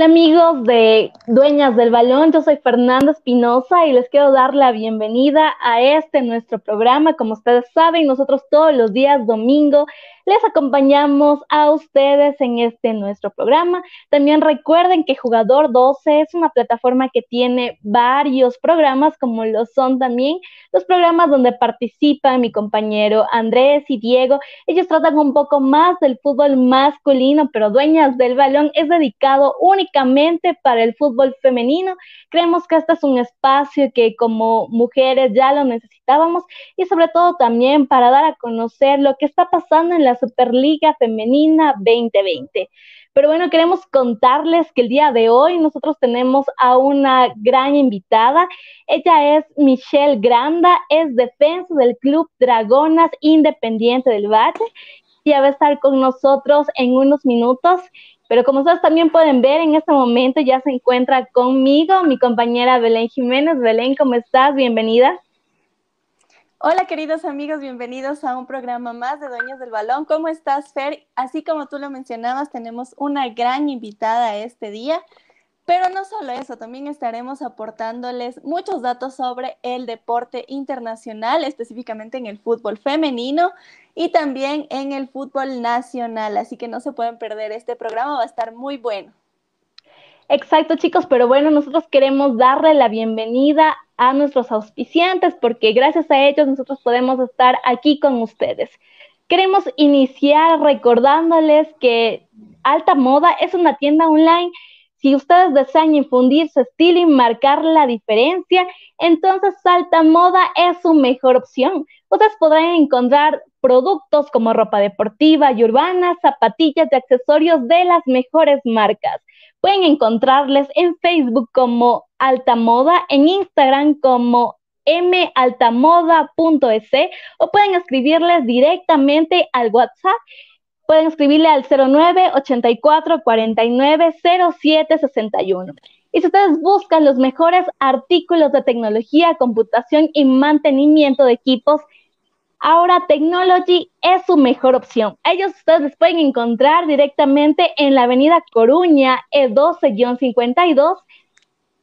Hola amigos de Dueñas del Balón, yo soy Fernanda Espinosa y les quiero dar la bienvenida a este nuestro programa. Como ustedes saben, nosotros todos los días domingo les acompañamos a ustedes en este nuestro programa. También recuerden que Jugador 12 es una plataforma que tiene varios programas, como lo son también los programas donde participan mi compañero Andrés y Diego. Ellos tratan un poco más del fútbol masculino, pero Dueñas del Balón es dedicado únicamente para el fútbol femenino. Creemos que este es un espacio que como mujeres ya lo necesitábamos y sobre todo también para dar a conocer lo que está pasando en la Superliga Femenina 2020. Pero bueno, queremos contarles que el día de hoy nosotros tenemos a una gran invitada. Ella es Michelle Granda, es defensa del Club Dragonas Independiente del Valle. Y va a estar con nosotros en unos minutos. Pero como ustedes también pueden ver, en este momento ya se encuentra conmigo mi compañera Belén Jiménez. Belén, ¿cómo estás? Bienvenida. Hola queridos amigos, bienvenidos a un programa más de Dueños del Balón. ¿Cómo estás, Fer? Así como tú lo mencionabas, tenemos una gran invitada este día, pero no solo eso, también estaremos aportándoles muchos datos sobre el deporte internacional, específicamente en el fútbol femenino y también en el fútbol nacional, así que no se pueden perder este programa, va a estar muy bueno. Exacto, chicos, pero bueno, nosotros queremos darle la bienvenida a nuestros auspiciantes porque gracias a ellos nosotros podemos estar aquí con ustedes. Queremos iniciar recordándoles que Alta Moda es una tienda online. Si ustedes desean infundirse estilo y marcar la diferencia, entonces Alta Moda es su mejor opción. Ustedes podrán encontrar productos como ropa deportiva y urbana, zapatillas y accesorios de las mejores marcas. Pueden encontrarles en Facebook como Altamoda, en Instagram como maltamoda.es o pueden escribirles directamente al WhatsApp. Pueden escribirle al 09 84 49 07 61. Y si ustedes buscan los mejores artículos de tecnología, computación y mantenimiento de equipos, Ahora Technology es su mejor opción. Ellos ustedes les pueden encontrar directamente en la avenida Coruña E12-52.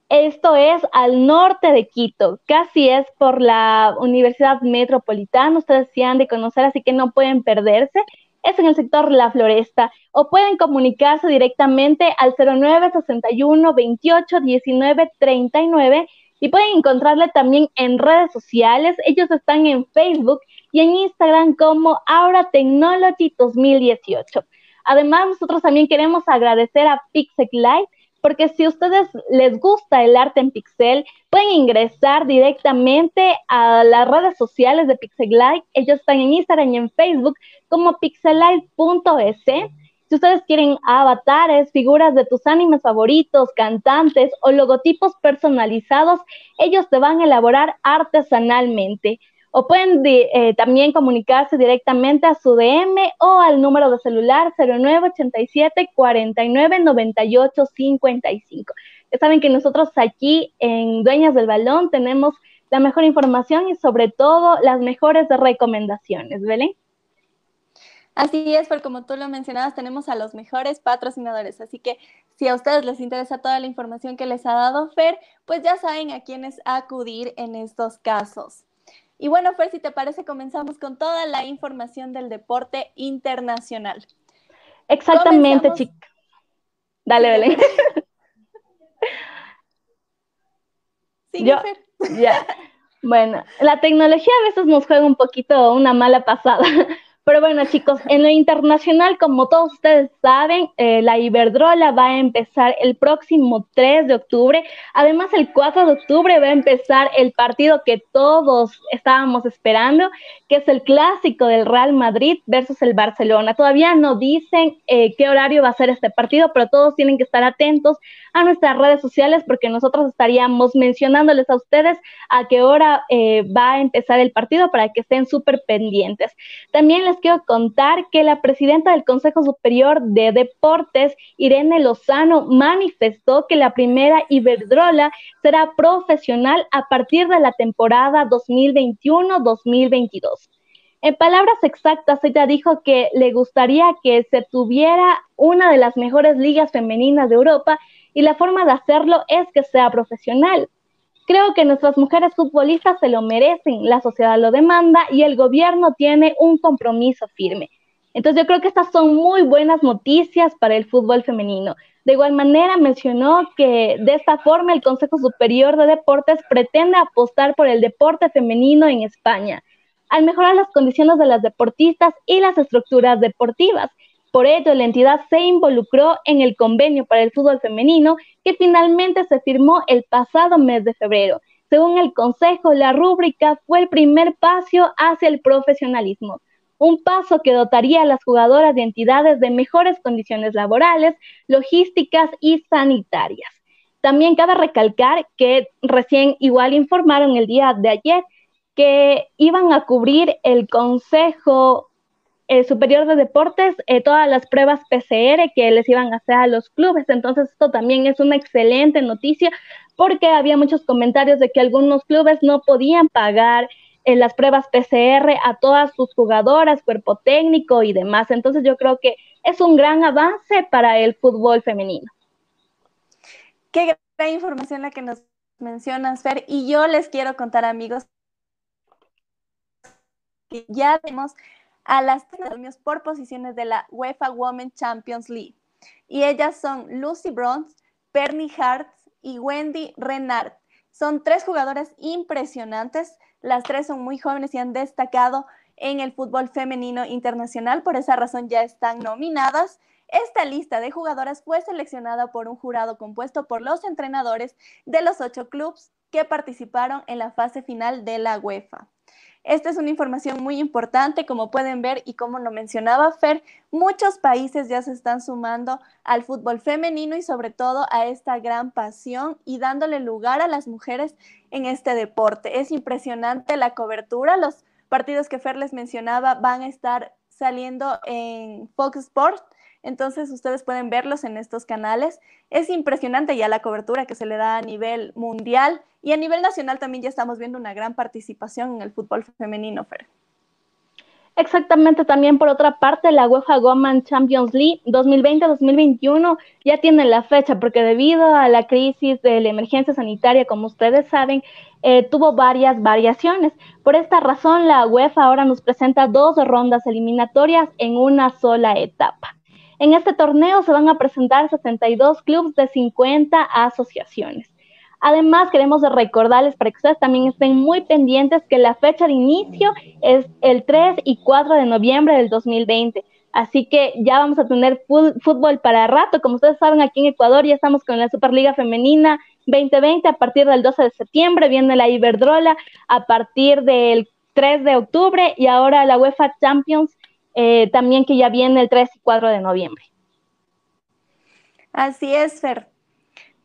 Esto es al norte de Quito, casi es por la Universidad Metropolitana. Ustedes sí han de conocer, así que no pueden perderse. Es en el sector La Floresta. O pueden comunicarse directamente al 09 61 28 19 39 y pueden encontrarle también en redes sociales. Ellos están en Facebook y en Instagram como Aura Technology 2018. Además, nosotros también queremos agradecer a Pixel Light porque si ustedes les gusta el arte en pixel, pueden ingresar directamente a las redes sociales de Pixelight. Ellos están en Instagram y en Facebook como pixelight.es. Si ustedes quieren avatares, figuras de tus animes favoritos, cantantes o logotipos personalizados, ellos te van a elaborar artesanalmente o pueden eh, también comunicarse directamente a su DM o al número de celular 0987 49 98 55. Ya saben que nosotros aquí en Dueñas del Balón tenemos la mejor información y sobre todo las mejores recomendaciones, ¿Belén? Así es, porque como tú lo mencionabas, tenemos a los mejores patrocinadores. Así que si a ustedes les interesa toda la información que les ha dado Fer, pues ya saben a quiénes acudir en estos casos. Y bueno, Fer, si te parece, comenzamos con toda la información del deporte internacional. Exactamente, chica. Dale, dale. Sí, Fer. Ya. Bueno, la tecnología a veces nos juega un poquito una mala pasada, pero bueno, chicos, en lo internacional, como todos ustedes saben, eh, la Iberdrola va a empezar el próximo 3 de octubre. Además, el 4 de octubre va a empezar el partido que todos estábamos esperando, que es el clásico del Real Madrid versus el Barcelona. Todavía no dicen eh, qué horario va a ser este partido, pero todos tienen que estar atentos a nuestras redes sociales porque nosotros estaríamos mencionándoles a ustedes a qué hora eh, va a empezar el partido para que estén súper pendientes. También les quiero contar que la presidenta del Consejo Superior de Deportes, Irene Lozano, manifestó que la primera Iberdrola será profesional a partir de la temporada 2021-2022. En palabras exactas, ella dijo que le gustaría que se tuviera una de las mejores ligas femeninas de Europa y la forma de hacerlo es que sea profesional. Creo que nuestras mujeres futbolistas se lo merecen, la sociedad lo demanda y el gobierno tiene un compromiso firme. Entonces yo creo que estas son muy buenas noticias para el fútbol femenino. De igual manera mencionó que de esta forma el Consejo Superior de Deportes pretende apostar por el deporte femenino en España, al mejorar las condiciones de las deportistas y las estructuras deportivas. Por ello, la entidad se involucró en el convenio para el fútbol femenino que finalmente se firmó el pasado mes de febrero. Según el Consejo, la rúbrica fue el primer paso hacia el profesionalismo un paso que dotaría a las jugadoras de entidades de mejores condiciones laborales, logísticas y sanitarias. También cabe recalcar que recién igual informaron el día de ayer que iban a cubrir el Consejo eh, Superior de Deportes eh, todas las pruebas PCR que les iban a hacer a los clubes. Entonces esto también es una excelente noticia porque había muchos comentarios de que algunos clubes no podían pagar en las pruebas PCR a todas sus jugadoras, cuerpo técnico y demás. Entonces yo creo que es un gran avance para el fútbol femenino. Qué gran información la que nos mencionas, Fer. Y yo les quiero contar, amigos, que ya tenemos a las premios por posiciones de la UEFA Women Champions League. Y ellas son Lucy Bronze, Bernie Hart y Wendy Renard. Son tres jugadoras impresionantes las tres son muy jóvenes y han destacado en el fútbol femenino internacional, por esa razón ya están nominadas. Esta lista de jugadoras fue seleccionada por un jurado compuesto por los entrenadores de los ocho clubes que participaron en la fase final de la UEFA. Esta es una información muy importante, como pueden ver y como lo mencionaba Fer, muchos países ya se están sumando al fútbol femenino y sobre todo a esta gran pasión y dándole lugar a las mujeres en este deporte. Es impresionante la cobertura, los partidos que Fer les mencionaba van a estar saliendo en Fox Sports entonces ustedes pueden verlos en estos canales. Es impresionante ya la cobertura que se le da a nivel mundial y a nivel nacional también ya estamos viendo una gran participación en el fútbol femenino, Fer. Exactamente, también por otra parte, la UEFA Women Champions League 2020-2021 ya tiene la fecha, porque debido a la crisis de la emergencia sanitaria, como ustedes saben, eh, tuvo varias variaciones. Por esta razón, la UEFA ahora nos presenta dos rondas eliminatorias en una sola etapa. En este torneo se van a presentar 62 clubes de 50 asociaciones. Además, queremos recordarles para que ustedes también estén muy pendientes que la fecha de inicio es el 3 y 4 de noviembre del 2020. Así que ya vamos a tener fútbol para rato. Como ustedes saben, aquí en Ecuador ya estamos con la Superliga Femenina 2020 a partir del 12 de septiembre. Viene la Iberdrola a partir del 3 de octubre y ahora la UEFA Champions eh, también que ya viene el 3 y 4 de noviembre. Así es, Fer.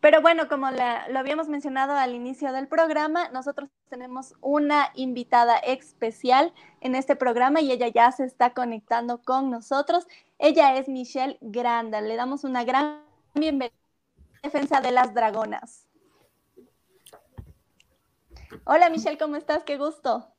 Pero bueno, como lo habíamos mencionado al inicio del programa, nosotros tenemos una invitada especial en este programa y ella ya se está conectando con nosotros. Ella es Michelle Granda. Le damos una gran bienvenida a Defensa de las Dragonas. Hola Michelle, ¿cómo estás? Qué gusto.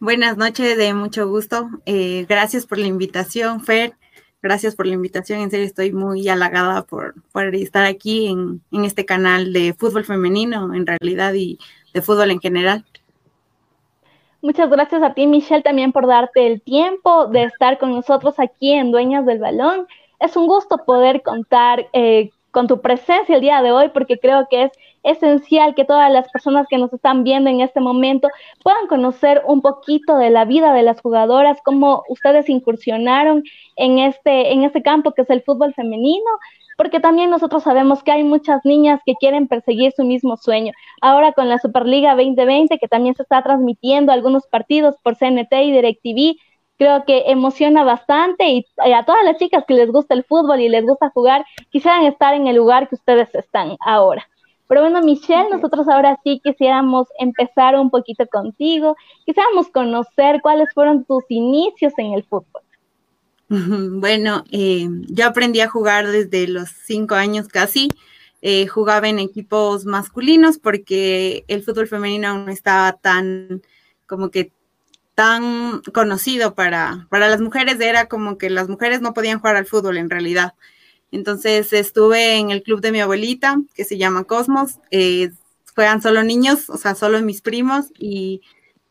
Buenas noches, de mucho gusto. Eh, gracias por la invitación, Fer. Gracias por la invitación. En serio, estoy muy halagada por, estar aquí en, en, este canal de fútbol femenino, en realidad, y de fútbol en general. Muchas gracias a ti, Michelle, también por darte el tiempo de estar con nosotros aquí en Dueñas del Balón. Es un gusto poder contar eh, con tu presencia el día de hoy, porque creo que es esencial que todas las personas que nos están viendo en este momento puedan conocer un poquito de la vida de las jugadoras, cómo ustedes incursionaron en este, en este campo que es el fútbol femenino, porque también nosotros sabemos que hay muchas niñas que quieren perseguir su mismo sueño. Ahora con la Superliga 2020, que también se está transmitiendo algunos partidos por CNT y DirecTV, creo que emociona bastante y, a todas las chicas que les gusta el fútbol y les gusta jugar, quisieran estar en el lugar que ustedes están ahora. Pero bueno, Michelle, nosotros ahora sí quisiéramos empezar un poquito contigo, quisiéramos conocer cuáles fueron tus inicios en el fútbol. Bueno, eh, yo aprendí a jugar desde los cinco años casi. Eh, jugaba en equipos masculinos porque el fútbol femenino aún no estaba tan como que tan conocido para, para las mujeres, era como que las mujeres no podían jugar al fútbol en realidad. Entonces estuve en el club de mi abuelita, que se llama Cosmos. Eh, juegan solo niños, o sea, solo mis primos y,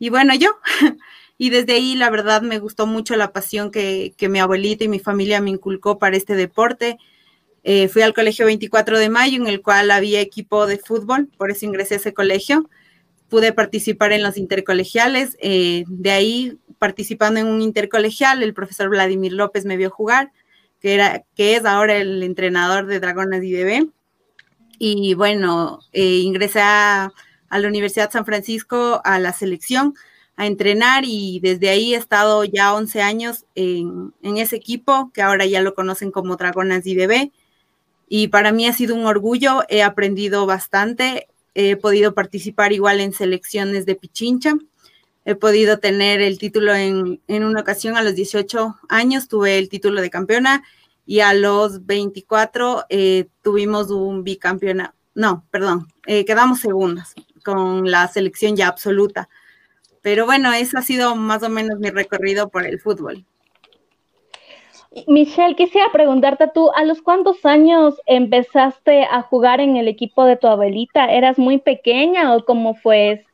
bueno, yo. y desde ahí, la verdad, me gustó mucho la pasión que, que mi abuelita y mi familia me inculcó para este deporte. Eh, fui al colegio 24 de mayo, en el cual había equipo de fútbol, por eso ingresé a ese colegio. Pude participar en los intercolegiales. Eh, de ahí, participando en un intercolegial, el profesor Vladimir López me vio jugar que, era, que es ahora el entrenador de Dragones IDB. Y bueno, eh, ingresé a, la Universidad San Francisco a la selección a entrenar y desde ahí he estado ya 11 años en, ese equipo que ahora ya lo conocen como Dragonas IDB. Y para mí ha sido un orgullo, he aprendido bastante, he podido participar igual en selecciones de Pichincha, he podido tener el título en, en una ocasión a los 18 años, tuve el título de campeona y a los 24 eh, tuvimos un bicampeonato, no, perdón, eh, quedamos segundas con la selección ya absoluta. Pero bueno, eso ha sido más o menos mi recorrido por el fútbol. Michelle, quisiera preguntarte tú, ¿a los cuántos años empezaste a jugar en el equipo de tu abuelita? ¿Eras muy pequeña o cómo fue?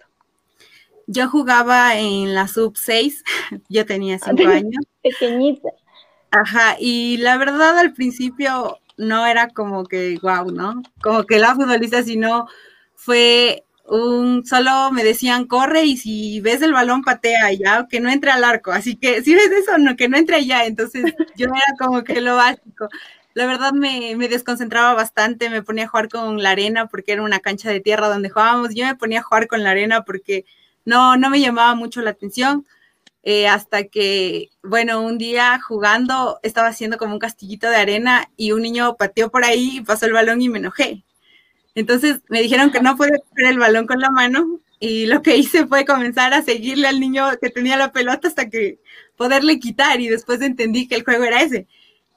Yo jugaba en la sub 6, yo tenía cinco años. Pequeñita. Ajá, y la verdad al principio no era como que wow, ¿no? Como que la futbolista, sino fue un, solo me decían corre y si ves el balón patea ya, que no entre al arco, así que si ves eso, no, que no entre allá, entonces yo era como que lo básico. La verdad me, me desconcentraba bastante, me ponía a jugar con la arena porque era una cancha de tierra donde jugábamos, yo me ponía a jugar con la arena porque no, no me llamaba mucho la atención eh, hasta que, bueno, un día jugando estaba haciendo como un castillito de arena y un niño pateó por ahí, pasó el balón y me enojé. Entonces me dijeron que no podía coger el balón con la mano y lo que hice fue comenzar a seguirle al niño que tenía la pelota hasta que poderle quitar y después entendí que el juego era ese,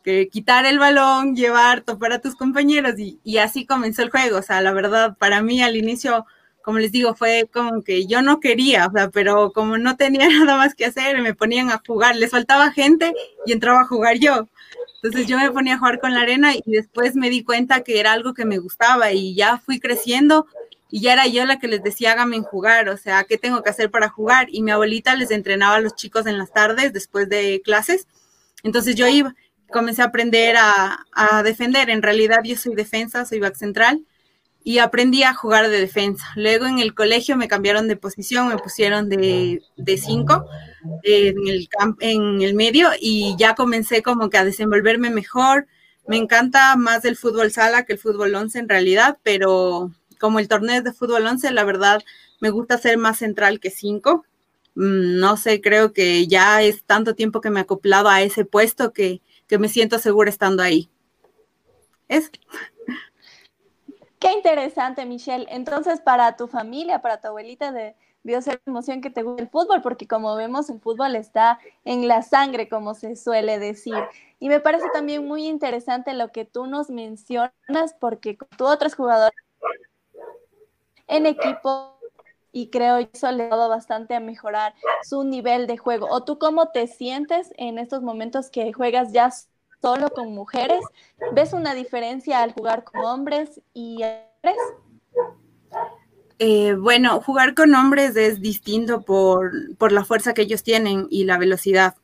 que quitar el balón, llevar, topar a tus compañeros y, y así comenzó el juego. O sea, la verdad, para mí al inicio como les digo, fue como que yo no quería, o pero como no tenía nada más que hacer, me ponían a jugar, les faltaba gente y entraba a jugar yo. Entonces yo me ponía a jugar con la arena y después me di cuenta que era algo que me gustaba y ya fui creciendo y ya era yo la que les decía háganme jugar, o sea, ¿qué tengo que hacer para jugar? Y mi abuelita les entrenaba a los chicos en las tardes después de clases. Entonces yo iba, comencé a aprender a, a defender. En realidad yo soy defensa, soy back central y aprendí a jugar de defensa. Luego en el colegio me cambiaron de posición, me pusieron de, de cinco en, el en el medio y ya comencé como que a desenvolverme mejor. Me encanta más el fútbol sala que el fútbol once en realidad, pero como el torneo es de fútbol once, la verdad me gusta ser más central que cinco. Mm, no sé, creo que ya es tanto tiempo que me he acoplado a ese puesto que, que me siento segura estando ahí. Es. Qué interesante, Michelle. Entonces, para tu familia, para tu abuelita, debió ser emoción que te guste el fútbol, porque como vemos, el fútbol está en la sangre, como se suele decir. Y me parece también muy interesante lo que tú nos mencionas, porque tú otros jugadores en equipo y creo que eso le ha dado bastante a mejorar su nivel de juego. ¿O tú cómo te sientes en estos momentos que juegas ya solo con mujeres? ¿Ves una diferencia al jugar con hombres y hombres? Eh, bueno, jugar con hombres es distinto por, la fuerza que ellos tienen y la velocidad.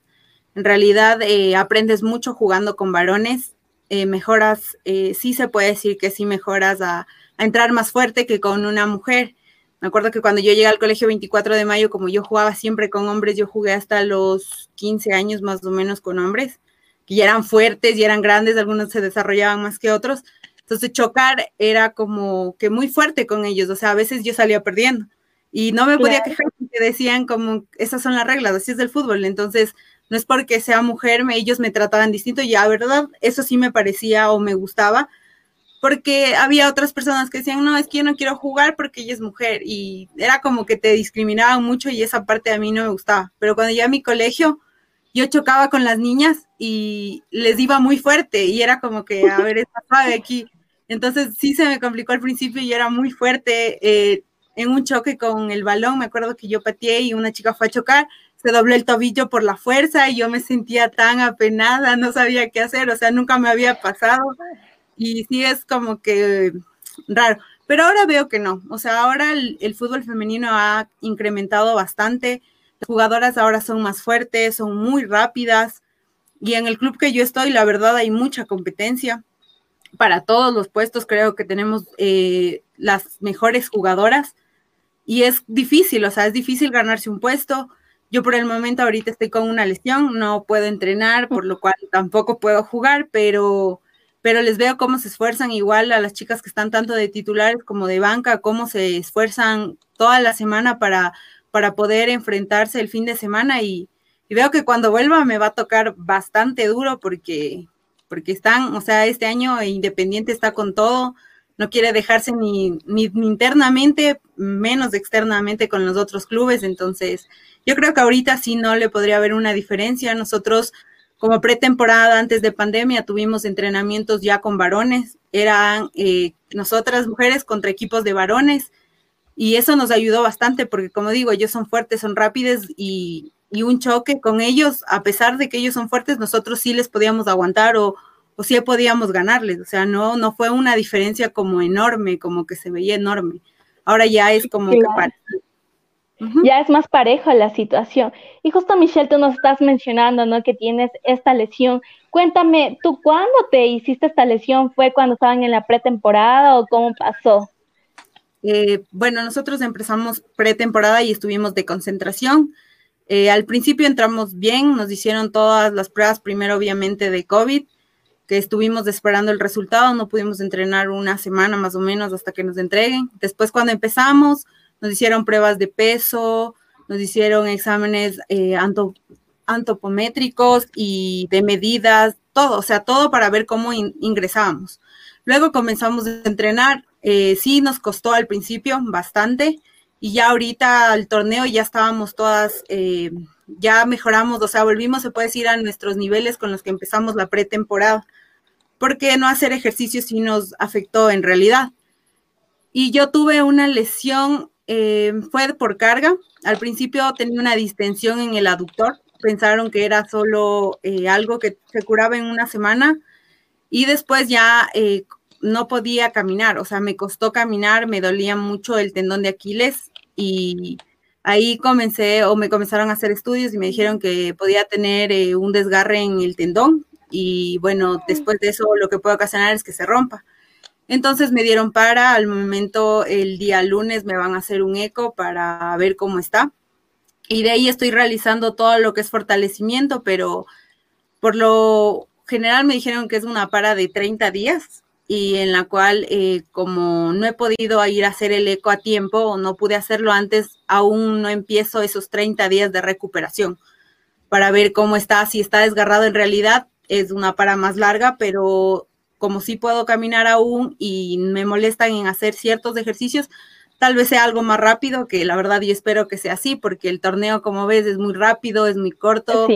En realidad eh, aprendes mucho jugando con varones, eh, mejoras, sí se puede decir que sí mejoras a, a, entrar más fuerte que con una mujer. Me acuerdo que cuando yo llegué al colegio 24 de mayo, como yo jugaba siempre con hombres, yo jugué hasta los 15 años más o menos con hombres y eran fuertes y eran grandes, algunos se desarrollaban más que otros. Entonces chocar era como que muy fuerte con ellos, o sea, a veces yo salía perdiendo y no me podía quejar porque decían como, esas son las reglas, así es del fútbol, entonces no es porque sea mujer, ellos me trataban distinto y a verdad eso sí me parecía o me gustaba, porque había otras personas que decían, no, es que yo no quiero jugar porque ella es mujer y era como que te discriminaban mucho y esa parte a mí no me gustaba, pero cuando llegué a mi colegio, yo chocaba con las niñas y les iba muy fuerte y era como que, a ver, está suave aquí. Entonces sí se me complicó al principio y era muy fuerte. Eh, en un choque con el balón, me acuerdo que yo pateé y una chica fue a chocar, se dobló el tobillo por la fuerza y yo me sentía tan apenada, no sabía qué hacer, o sea, nunca me había pasado y sí es como que raro. Pero ahora veo que no, o sea, ahora el, el fútbol femenino ha incrementado bastante, las jugadoras ahora son más fuertes, son muy rápidas. Y en el club que yo estoy, la verdad, hay mucha competencia para todos los puestos, creo que tenemos eh, las mejores jugadoras. Y es difícil, o sea, es difícil ganarse un puesto. Yo por el momento ahorita estoy con una lesión, no puedo entrenar, por lo cual tampoco puedo jugar, pero, pero les veo cómo se esfuerzan igual a las chicas que están tanto de titulares como de banca, cómo se esfuerzan toda la semana para, para poder enfrentarse el fin de semana y, y veo que cuando vuelva me va a tocar bastante duro porque, porque están, o sea, este año Independiente está con todo, no quiere dejarse ni, ni, internamente, menos externamente con los otros clubes. Entonces, yo creo que ahorita sí no le podría haber una diferencia. Nosotros, como pretemporada antes de pandemia, tuvimos entrenamientos ya con varones. Eran eh, nosotras mujeres contra equipos de varones. Y eso nos ayudó bastante porque, como digo, ellos son fuertes, son rápidos y, y un choque con ellos, a pesar de que ellos son fuertes, nosotros sí les podíamos aguantar o, o sí podíamos ganarles, o sea, no, no fue una diferencia como enorme, como que se veía enorme. Ahora ya es como que Ya es más parejo la situación. Y justo Michelle, tú nos estás mencionando, ¿no? Que tienes esta lesión. Cuéntame, ¿tú cuándo te hiciste esta lesión? ¿Fue cuando estaban en la pretemporada o cómo pasó? Eh, bueno, nosotros empezamos pretemporada y estuvimos de concentración. Eh, al principio entramos bien, nos hicieron todas las pruebas, primero obviamente de COVID, estuvimos esperando el resultado, no pudimos entrenar una semana más o menos hasta que nos entreguen. Después cuando empezamos, nos hicieron pruebas de peso, nos hicieron exámenes eh, antopométricos y de medidas, todo, o sea, todo para ver cómo ingresábamos. Luego comenzamos a entrenar, eh, sí nos costó al principio bastante y ya ahorita al torneo ya estábamos todas, eh, ya mejoramos, o sea, volvimos, se puede decir, a nuestros niveles con los que empezamos la pretemporada porque no hacer ejercicio sí nos afectó en realidad. Y yo tuve una lesión, eh, fue por carga. Al principio tenía una distensión en el aductor, pensaron que era solo eh, algo que se curaba en una semana y después ya no podía caminar, o sea, me costó caminar, me dolía mucho el tendón de Aquiles y ahí comencé o me comenzaron a hacer estudios y me dijeron que podía tener un desgarre en el tendón y bueno, después de eso lo que puede ocasionar es que se rompa. Entonces me dieron para, al momento el día lunes me van a hacer un eco para ver cómo está. Y de ahí estoy realizando todo lo que es fortalecimiento, pero por lo general me dijeron que es una para de 30 días y en la cual eh, como no he podido ir a hacer el eco a tiempo o no pude hacerlo antes, aún no empiezo esos 30 días de recuperación para ver cómo está, si está desgarrado en realidad, es una para más larga, pero como sí puedo caminar aún y me molestan en hacer ciertos ejercicios, tal vez sea algo más rápido, que la verdad yo espero que sea así, porque el torneo, como ves, es muy rápido, es muy corto.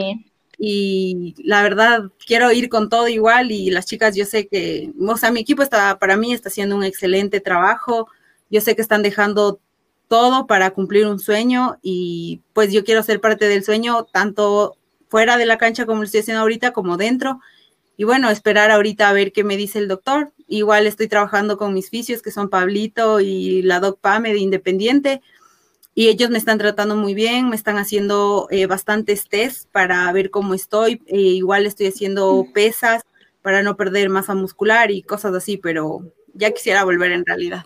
Y la verdad, quiero ir con todo igual y las chicas, yo sé que, o sea, mi equipo está, para mí está haciendo un excelente trabajo. Yo sé que están dejando todo para cumplir un sueño y pues yo quiero ser parte del sueño, tanto fuera de la cancha como lo estoy haciendo ahorita, como dentro. Y bueno, esperar ahorita a ver qué me dice el doctor. Igual estoy trabajando con mis fisios, que son Pablito y la Doc Pame de Independiente. Y ellos me están tratando muy bien, me están haciendo eh, bastantes tests para ver cómo estoy. Eh, igual estoy haciendo pesas para no perder masa muscular y cosas así, pero ya quisiera volver en realidad.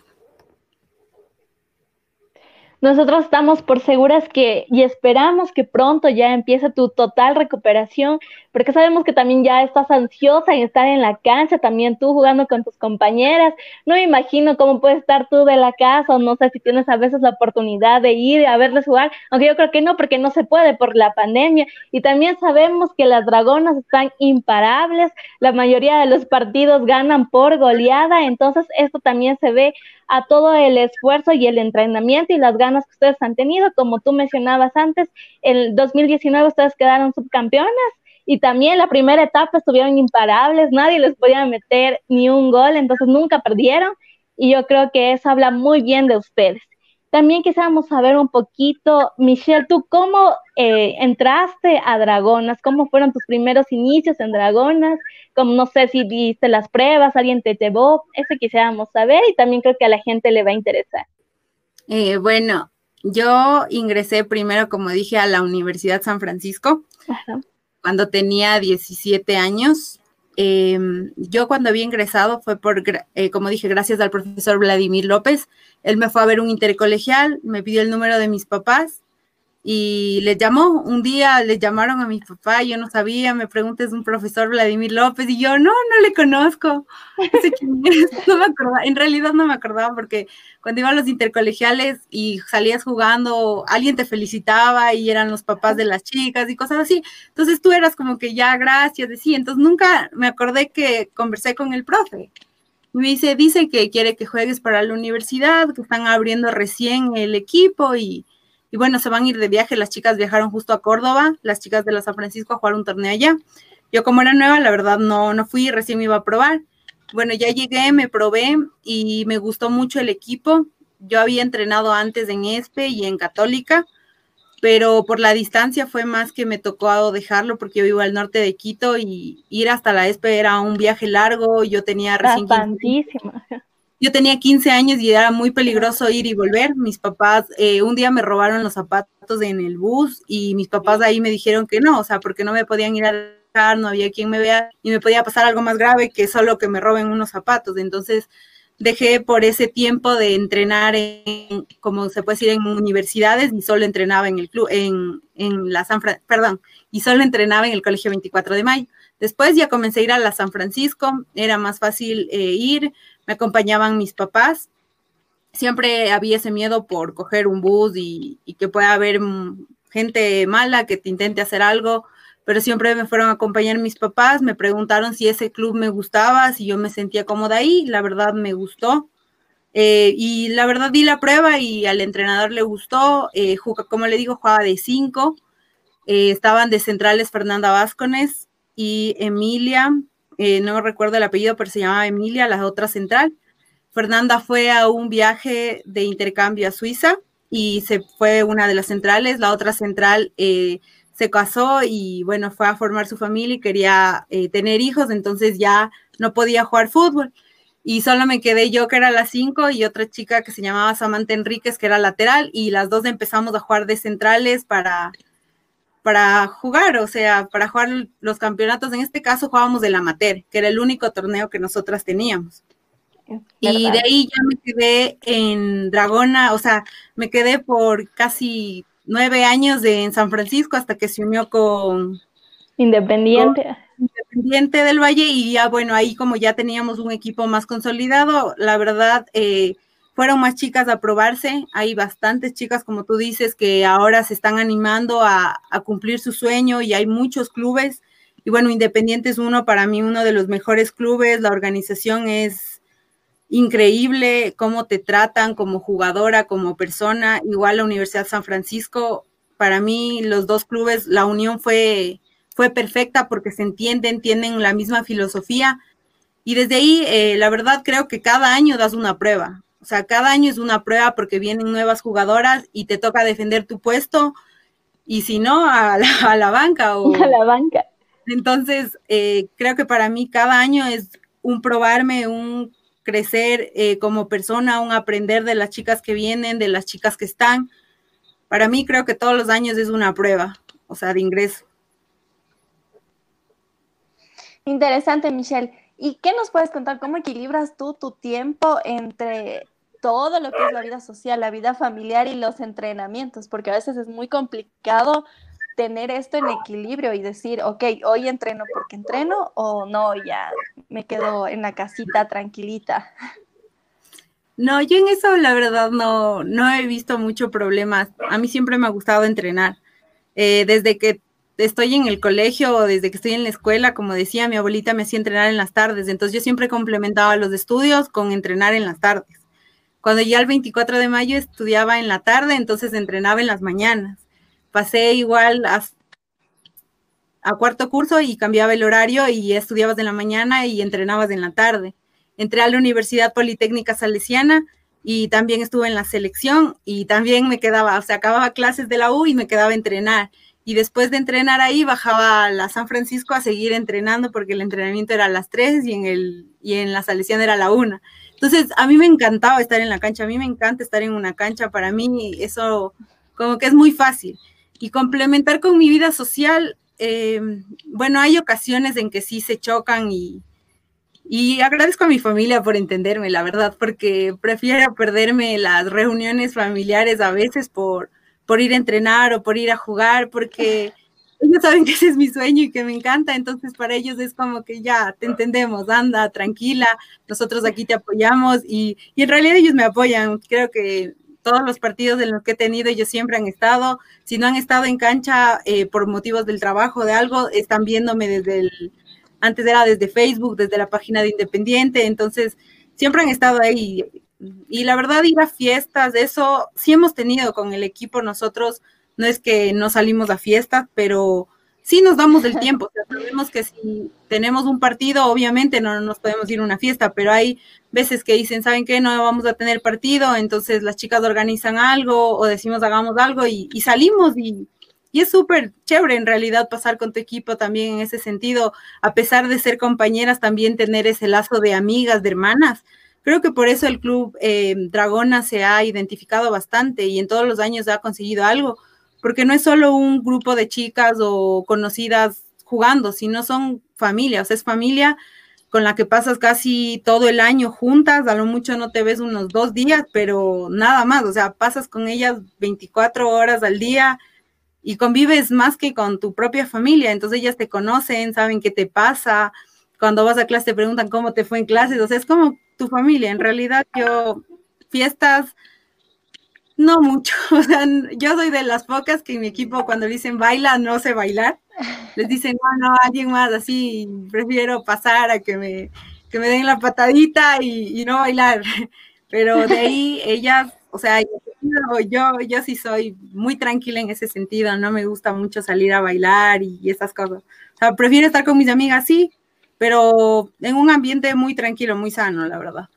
Nosotros estamos por seguras que y esperamos que pronto ya empiece tu total recuperación, porque sabemos que también ya estás ansiosa en estar en la cancha, también tú jugando con tus compañeras. No me imagino cómo puedes estar tú de la casa, o no sé si tienes a veces la oportunidad de ir a verles jugar, aunque yo creo que no, porque no se puede por la pandemia. Y también sabemos que las dragonas están imparables, la mayoría de los partidos ganan por goleada, entonces esto también se ve a todo el esfuerzo y el entrenamiento y las ganas que ustedes han tenido. Como tú mencionabas antes, en 2019 ustedes quedaron subcampeonas y también la primera etapa estuvieron imparables, nadie les podía meter ni un gol, entonces nunca perdieron y yo creo que eso habla muy bien de ustedes. También quisiéramos saber un poquito, Michelle, ¿tú cómo eh, entraste a Dragonas? ¿Cómo fueron tus primeros inicios en Dragonas? Como no sé si viste las pruebas, alguien te llevó, eso quisiéramos saber y también creo que a la gente le va a interesar. Eh, bueno, yo ingresé primero, como dije, a la Universidad San Francisco cuando tenía 17 años. Em, yo cuando había ingresado fue por, eh, como dije, gracias al profesor Vladimir López. Él me fue a ver un intercolegial, me pidió el número de mis papás y le llamó. Un día le llamaron a mi papá, yo no sabía, me pregunté, es un profesor Vladimir López y yo, no, no le conozco. No me acordaba, en realidad no me acordaba porque cuando iba a los intercolegiales y salías jugando, alguien te felicitaba y eran los papás de las chicas y cosas así. Entonces tú eras como que ya, gracias, decía. Entonces nunca me acordé que conversé con el profe. Me dice, dice que quiere que juegues para la universidad, que están abriendo recién el equipo y, y bueno, se van a ir de viaje. Las chicas viajaron justo a Córdoba, las chicas de la San Francisco a jugar un torneo allá. Yo como era nueva, la verdad no, no fui, recién me iba a probar. Bueno, ya llegué, me probé y me gustó mucho el equipo. Yo había entrenado antes en ESPE y en Católica, pero por la distancia fue más que me tocó dejarlo porque yo vivo al norte de Quito y ir hasta la ESPE era un viaje largo. Yo tenía recién yo tenía 15 años y era muy peligroso ir y volver. Mis papás, eh, un día me robaron los zapatos en el bus y mis papás ahí me dijeron que no, o sea, porque no me podían ir a dejar, no había quien me vea y me podía pasar algo más grave que solo que me roben unos zapatos. Entonces dejé por ese tiempo de entrenar en, como se puede decir, en universidades y solo entrenaba en el club, en, en la San perdón, y solo entrenaba en el Colegio 24 de Mayo. Después ya comencé a ir a la San Francisco, era más fácil eh, ir, me acompañaban mis papás. Siempre había ese miedo por coger un bus y, que pueda haber gente mala que te intente hacer algo, pero siempre me fueron a acompañar mis papás, me preguntaron si ese club me gustaba, si yo me sentía cómoda ahí, la verdad me gustó. Eh, y la verdad di la prueba y al entrenador le gustó, eh, como le digo, jugaba de cinco, eh, estaban de centrales Fernanda Vázquez y Emilia, eh, no recuerdo el apellido, pero se llamaba Emilia, la otra central. Fernanda fue a un viaje de intercambio a Suiza y se fue una de las centrales, la otra central eh, se casó y bueno, fue a formar su familia y quería eh, tener hijos, entonces ya no podía jugar fútbol. Y solo me quedé yo, que era la cinco, y otra chica que se llamaba Samantha Enríquez, que era lateral, y las dos empezamos a jugar de centrales para, para jugar, o sea, para jugar los campeonatos. En este caso jugábamos del amateur, que era el único torneo que nosotras teníamos. Y de ahí ya me quedé en Dragona, o sea, me quedé por casi nueve años de, en San Francisco hasta que se unió con Independiente. Independiente del Valle y ya bueno, ahí como ya teníamos un equipo más consolidado, la verdad, eh, fueron más chicas a probarse. Hay bastantes chicas, como tú dices, que ahora se están animando a, cumplir su sueño y hay muchos clubes. Y bueno, Independiente es uno, para mí, uno de los mejores clubes. La organización es increíble, cómo te tratan como jugadora, como persona. Igual la Universidad San Francisco, para mí, los dos clubes, la unión fue, fue perfecta porque se entienden, tienen la misma filosofía. Y desde ahí, eh, la verdad, creo que cada año das una prueba. O sea, cada año es una prueba porque vienen nuevas jugadoras y te toca defender tu puesto y si no, a la, banca. O... A la banca. Entonces, eh, creo que para mí cada año es un probarme, un crecer eh, como persona, un aprender de las chicas que vienen, de las chicas que están. Para mí creo que todos los años es una prueba, o sea, de ingreso. Interesante, Michelle. ¿Y qué nos puedes contar? ¿Cómo equilibras tú tu tiempo entre todo lo que es la vida social, la vida familiar y los entrenamientos? Porque a veces es muy complicado tener esto en equilibrio y decir, ok, hoy entreno porque entreno o no, ya me quedo en la casita tranquilita. No, yo en eso la verdad no, no he visto mucho problemas. A mí siempre me ha gustado entrenar. Eh, desde que estoy en el colegio o desde que estoy en la escuela, como decía, mi abuelita me hacía entrenar en las tardes, entonces yo siempre complementaba los estudios con entrenar en las tardes. Cuando ya el 24 de mayo estudiaba en la tarde, entonces entrenaba en las mañanas. Pasé igual a, cuarto curso y cambiaba el horario y estudiabas en la mañana y entrenabas en la tarde. Entré a la Universidad Politécnica Salesiana y también estuve en la selección y también me quedaba, o sea, acababa clases de la U y me quedaba entrenar. Y después de entrenar ahí bajaba a San Francisco a seguir entrenando porque el entrenamiento era a las 3 y en, el, y en la salesiana era a la 1. Entonces, a mí me encantaba estar en la cancha, a mí me encanta estar en una cancha, para mí eso como que es muy fácil. Y complementar con mi vida social, eh, bueno, hay ocasiones en que sí se chocan y, y agradezco a mi familia por entenderme, la verdad, porque prefiero perderme las reuniones familiares a veces por, por ir a entrenar o por ir a jugar, porque ellos saben que ese es mi sueño y que me encanta, entonces para ellos es como que ya te entendemos, anda, tranquila, nosotros aquí te apoyamos y, y en realidad ellos me apoyan, creo que todos los partidos en los que he tenido ellos siempre han estado, si no han estado en cancha eh, por motivos del trabajo, de algo, están viéndome desde el antes era desde Facebook, desde la página de Independiente, entonces siempre han estado ahí. Y la verdad, ir a fiestas, eso sí hemos tenido con el equipo nosotros, no es que no salimos a fiestas, pero sí nos damos el tiempo. O sea, sabemos que si tenemos un partido, obviamente no nos podemos ir a una fiesta, pero hay veces que dicen, ¿saben qué? No vamos a tener partido, entonces las chicas organizan algo o decimos hagamos algo y, y salimos y, y es súper chévere en realidad pasar con tu equipo también en ese sentido, a pesar de ser compañeras, también tener ese lazo de amigas, de hermanas. Creo que por eso el club eh, Dragona se ha identificado bastante y en todos los años ha conseguido algo, porque no es solo un grupo de chicas o conocidas jugando, sino son familias, es familia con la que pasas casi todo el año juntas, a lo mucho no te ves unos dos días, pero nada más, o sea, pasas con ellas 24 horas al día, y convives más que con tu propia familia, entonces ellas te conocen, saben qué te pasa, cuando vas a clase te preguntan cómo te fue en clases, o sea, es como tu familia, en realidad yo, fiestas, no mucho, o sea, yo soy de las pocas que en mi equipo cuando dicen baila, no sé bailar, les dicen, no, no, alguien más, así, prefiero pasar a que me, que me den la patadita y, y no bailar, pero de ahí ellas o sea, yo, yo sí soy muy tranquila en ese sentido, no me gusta mucho salir a bailar y, esas cosas. O sea, prefiero estar con mis amigas, sí, pero en un ambiente muy tranquilo, muy sano, la verdad.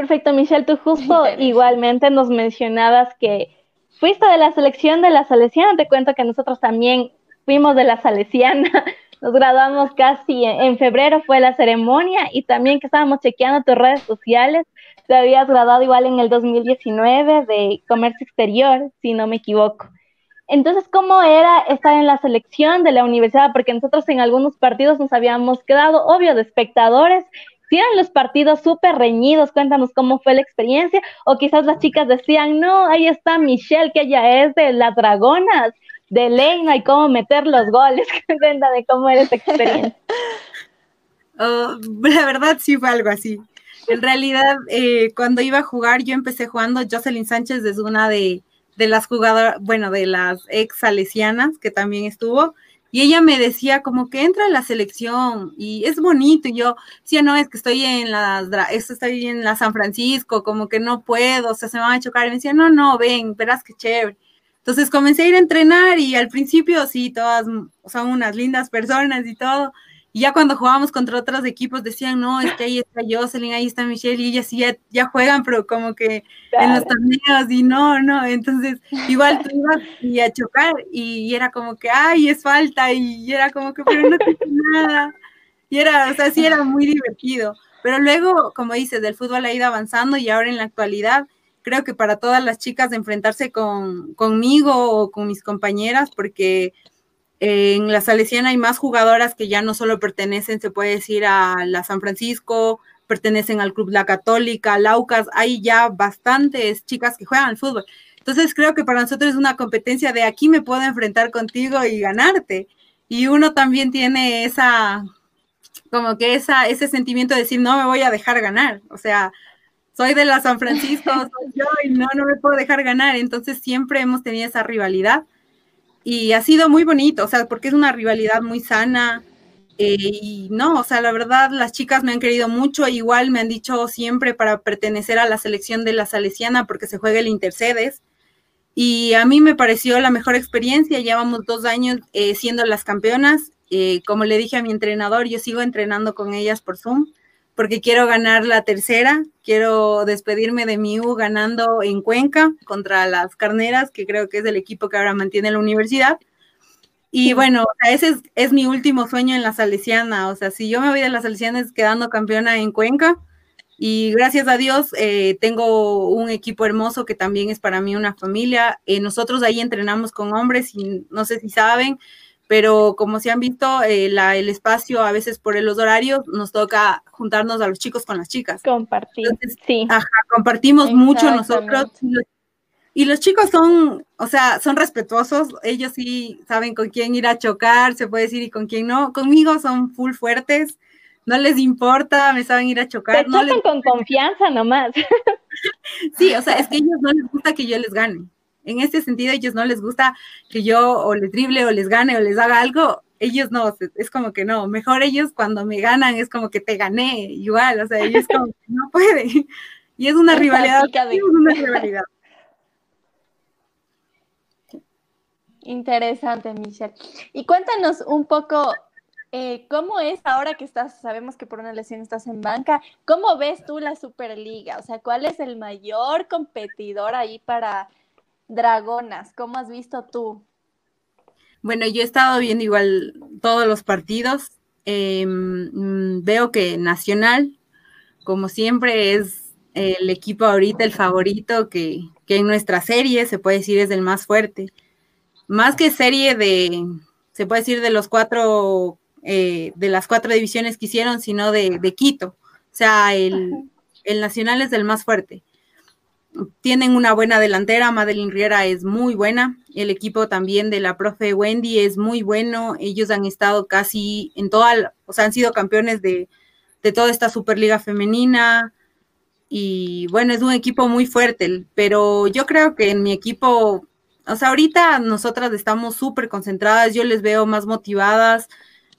Perfecto, Michelle, tú justo igualmente nos mencionabas que fuiste de la selección de la Salesiana, te cuento que nosotros también fuimos de la Salesiana, nos graduamos casi en febrero, fue la ceremonia y también que estábamos chequeando tus redes sociales, te habías graduado igual en el 2019 de comercio exterior, si no me equivoco. Entonces, ¿cómo era estar en la selección de la universidad? Porque nosotros en algunos partidos nos habíamos quedado, obvio, de espectadores. Si los partidos súper reñidos, cuéntanos cómo fue la experiencia. O quizás las chicas decían, no, ahí está Michelle, que ella es de las dragonas, de ley, no hay cómo meter los goles. Cuéntame de cómo era esa experiencia. Oh, la verdad sí fue algo así. En realidad, eh, cuando iba a jugar, yo empecé jugando. Jocelyn Sánchez es una de, las jugadoras, bueno, de las ex salesianas que también estuvo. Y ella me decía como que entra en la selección y es bonito. Y yo, sí, no, es que estoy en la, estoy en la San Francisco, como que no puedo, o sea, se me van a chocar. Y me decía, no, no, ven, verás qué chévere. Entonces comencé a ir a entrenar y al principio sí, todas son unas lindas personas y todo, y ya cuando jugábamos contra otros equipos decían, no, es que ahí está Jocelyn, ahí está Michelle, y ellas sí ya, juegan, pero como que en los torneos, y no, no, entonces igual tú ibas y a chocar, y, era como que, ay, es falta, y, era como que, pero no tiene nada, y era, o sea, sí era muy divertido, pero luego, como dices, del fútbol ha ido avanzando, y ahora en la actualidad, creo que para todas las chicas enfrentarse con, conmigo o con mis compañeras, porque en la Salesiana hay más jugadoras que ya no solo pertenecen, se puede decir, a la San Francisco, pertenecen al Club La Católica, Laucas, hay ya bastantes chicas que juegan al fútbol. Entonces creo que para nosotros es una competencia de aquí me puedo enfrentar contigo y ganarte. Y uno también tiene esa, como que esa, ese sentimiento de decir, no me voy a dejar ganar. O sea, soy de la San Francisco, soy yo y no, no me puedo dejar ganar. Entonces siempre hemos tenido esa rivalidad y ha sido muy bonito, o sea, porque es una rivalidad muy sana. Eh, y no, o sea, la verdad, las chicas me han querido mucho, igual me han dicho siempre para pertenecer a la selección de la Salesiana porque se juega el Intercedes. Y a mí me pareció la mejor experiencia, llevamos dos años eh, siendo las campeonas. Eh, como le dije a mi entrenador, yo sigo entrenando con ellas por Zoom, porque quiero ganar la tercera, quiero despedirme de mi U ganando en Cuenca contra las Carneras, que creo que es el equipo que ahora mantiene la universidad. Y bueno, ese es, mi último sueño en la Salesiana, o sea, si yo me voy de la Salesiana es quedando campeona en Cuenca, y gracias a Dios eh, tengo un equipo hermoso que también es para mí una familia. Eh, nosotros ahí entrenamos con hombres y no sé si saben, pero como se han visto, eh, el espacio a veces por los horarios nos toca juntarnos a los chicos con las chicas. Compartir, sí. Ajá, compartimos mucho nosotros. Y los chicos son, o sea, son respetuosos, ellos sí saben con quién ir a chocar, se puede decir, y con quién no. Conmigo son full fuertes, no les importa, me saben ir a chocar. no les... con confianza nomás. sí, o sea, es que ellos no les gusta que yo les gane en este sentido, a ellos no les gusta que yo o les drible o les gane o les haga algo, ellos no, es como que no, mejor ellos cuando me ganan es como que te gané, igual, o sea, ellos como que no pueden. Y es una rivalidad. Es una rivalidad. Interesante, Michelle. Y cuéntanos un poco eh, ¿Cómo es ahora que estás, sabemos que por una lesión estás en banca, cómo ves tú la Superliga? O sea, ¿cuál es el mayor competidor ahí para Dragonas, ¿cómo has visto tú? Bueno, yo he estado viendo igual todos los partidos. Em, mm, veo que Nacional, como siempre, es el equipo ahorita el favorito que, en nuestra serie se puede decir es el más fuerte. Más que serie de, se puede decir de los cuatro, eh, de las cuatro divisiones que hicieron, sino de, Quito. O sea, el, el Nacional es el más fuerte tienen una buena delantera, Madeline Riera es muy buena, el equipo también de la profe Wendy es muy bueno, ellos han estado casi en toda, o sea, han sido campeones de, toda esta Superliga femenina y bueno, es un equipo muy fuerte, pero yo creo que en mi equipo, o sea, ahorita nosotras estamos súper concentradas, yo les veo más motivadas.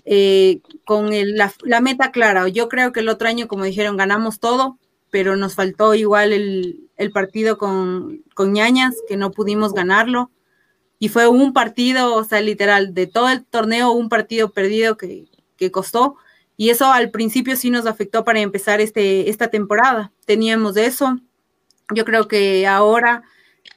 Eh, con la, la meta clara, yo creo que el otro año, como dijeron, ganamos todo, pero nos faltó igual el, partido con, con, ñañas, que no pudimos ganarlo. Y fue un partido, o sea, literal, de todo el torneo, un partido perdido que, costó. Y eso al principio sí nos afectó para empezar este, esta temporada. Teníamos eso. Yo creo que ahora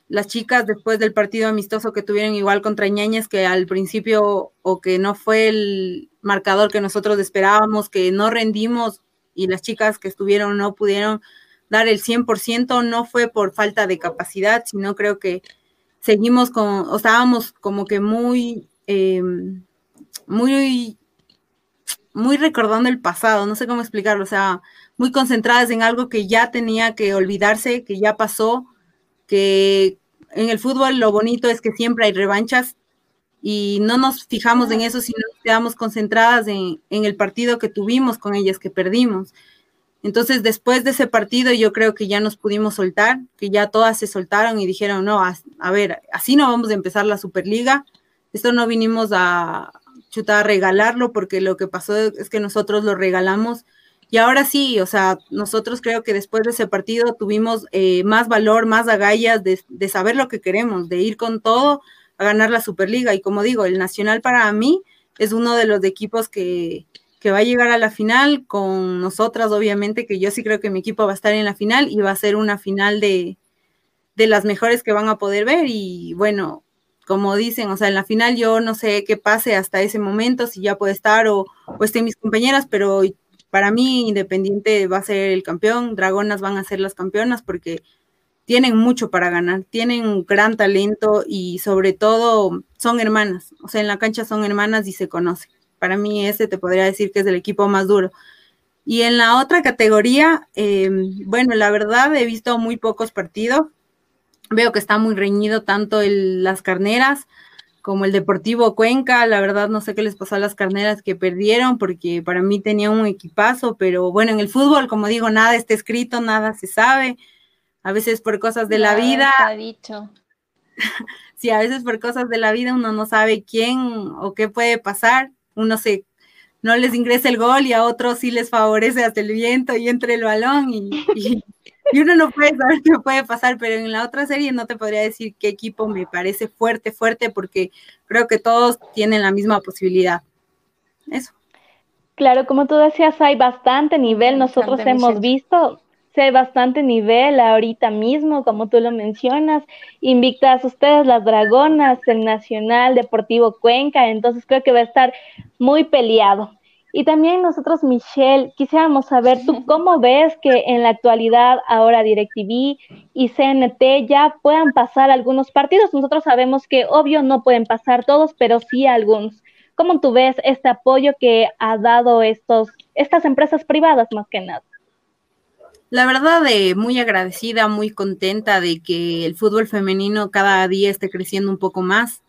las chicas, después del partido amistoso que tuvieron igual contra ñañas, que al principio o que no fue el marcador que nosotros esperábamos, que no rendimos y las chicas que estuvieron no pudieron dar el 100%, no fue por falta de capacidad, sino creo que seguimos con, o estábamos como que muy, em, muy, muy recordando el pasado, no sé cómo explicarlo, o sea, muy concentradas en algo que ya tenía que olvidarse, que ya pasó, que en el fútbol lo bonito es que siempre hay revanchas y no nos fijamos en eso, sino quedamos concentradas en, el partido que tuvimos con ellas, que perdimos. Entonces, después de ese partido, yo creo que ya nos pudimos soltar, que ya todas se soltaron y dijeron, no, a, ver, así no vamos a empezar la Superliga. Esto no vinimos a chutar, a regalarlo, porque lo que pasó es que nosotros lo regalamos. Y ahora sí, o sea, nosotros creo que después de ese partido tuvimos eh, más valor, más agallas de, de saber lo que queremos, de ir con todo a ganar la Superliga. Y como digo, el Nacional para mí es uno de los equipos que, va a llegar a la final con nosotras, obviamente, que yo sí creo que mi equipo va a estar en la final y va a ser una final de, de las mejores que van a poder ver. Y bueno, como dicen, o sea, en la final yo no sé qué pase hasta ese momento, si ya puede estar o, o estén mis compañeras, pero para mí Independiente va a ser el campeón, Dragonas van a ser las campeonas porque tienen mucho para ganar, tienen gran talento y sobre todo son hermanas, o sea, en la cancha son hermanas y se conocen. Para mí ese te podría decir que es el equipo más duro. Y en la otra categoría, eh, bueno, la verdad he visto muy pocos partidos. Veo que está muy reñido tanto el, las carneras como el Deportivo Cuenca. La verdad no sé qué les pasó a las carneras que perdieron porque para mí tenía un equipazo, pero bueno, en el fútbol, como digo, nada está escrito, nada se sabe a veces por cosas de la vida. Está dicho. sí, a veces por cosas de la vida uno no sabe quién o qué puede pasar. Uno se no les ingresa el gol y a otros sí les favorece hasta el viento y entre el balón y, y, uno no puede saber qué puede pasar, pero en la otra serie no te podría decir qué equipo me parece fuerte, fuerte, porque creo que todos tienen la misma posibilidad. Eso. Claro, como tú decías, hay bastante nivel. Nosotros hemos visto, hay bastante nivel ahorita mismo, como tú lo mencionas. Invictas ustedes, las Dragonas, el Nacional Deportivo Cuenca. Entonces creo que va a estar muy peleado. Y también nosotros, Michelle, quisiéramos saber tú cómo ves que en la actualidad ahora DirecTV y CNT ya puedan pasar algunos partidos. Nosotros sabemos que obvio no pueden pasar todos, pero sí algunos. ¿Cómo tú ves este apoyo que ha dado estos, estas empresas privadas más que nada? La verdad, eh, muy agradecida, muy contenta de que el fútbol femenino cada día esté creciendo un poco más.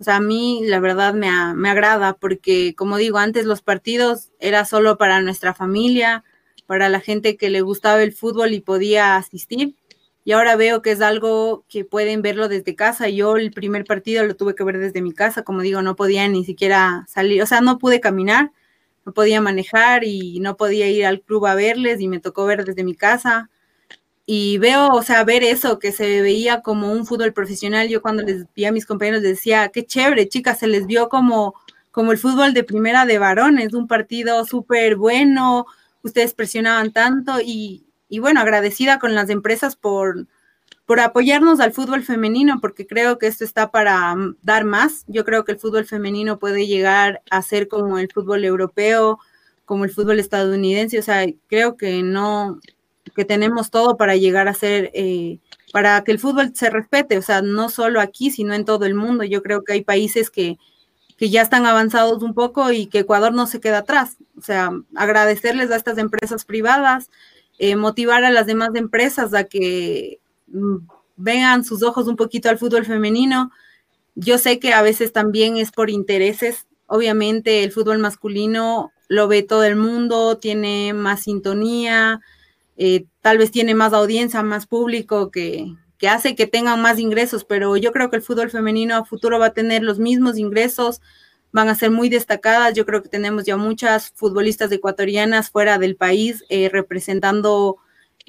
O sea, a mí la verdad me, me agrada porque, como digo, antes los partidos era solo para nuestra familia, para la gente que le gustaba el fútbol y podía asistir. Y ahora veo que es algo que pueden verlo desde casa. Yo el primer partido lo tuve que ver desde mi casa, como digo, no podía ni siquiera salir, o sea, no pude caminar, no podía manejar y no podía ir al club a verles y me tocó ver desde mi casa. Y veo, o sea, ver eso que se veía como un fútbol profesional, yo cuando les vi a mis compañeros les decía, qué chévere, chicas, se les vio como, como el fútbol de primera de varones, un partido súper bueno, ustedes presionaban tanto y, y, bueno, agradecida con las empresas por, por apoyarnos al fútbol femenino, porque creo que esto está para dar más. Yo creo que el fútbol femenino puede llegar a ser como el fútbol europeo, como el fútbol estadounidense, o sea, creo que no, que tenemos todo para llegar a ser, eh, para que el fútbol se respete, o sea, no solo aquí, sino en todo el mundo. Yo creo que hay países que, que ya están avanzados un poco y que Ecuador no se queda atrás. O sea, agradecerles a estas empresas privadas, eh, motivar a las demás empresas a que mm, vean sus ojos un poquito al fútbol femenino. Yo sé que a veces también es por intereses. Obviamente el fútbol masculino lo ve todo el mundo, tiene más sintonía, eh, tal vez tiene más audiencia, más público que, que hace que tengan más ingresos, pero yo creo que el fútbol femenino a futuro va a tener los mismos ingresos, van a ser muy destacadas. Yo creo que tenemos ya muchas futbolistas ecuatorianas fuera del país eh, representando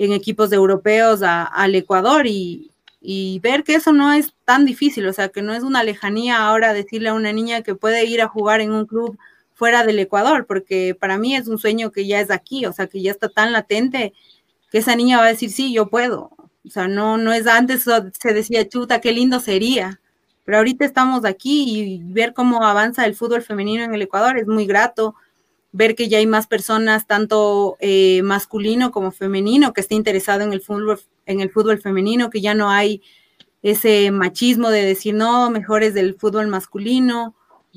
en equipos de europeos al Ecuador y, y, ver que eso no es tan difícil, o sea, que no es una lejanía ahora decirle a una niña que puede ir a jugar en un club fuera del Ecuador, porque para mí es un sueño que ya es aquí, o sea, que ya está tan latente que esa niña va a decir, sí, yo puedo. O sea, no, no es antes se decía, chuta, qué lindo sería. Pero ahorita estamos aquí y ver cómo avanza el fútbol femenino en el Ecuador es muy grato. Ver que ya hay más personas, tanto eh, masculino como femenino, que esté interesado en el fútbol, en el fútbol femenino, que ya no hay ese machismo de decir, no, mejor es del fútbol masculino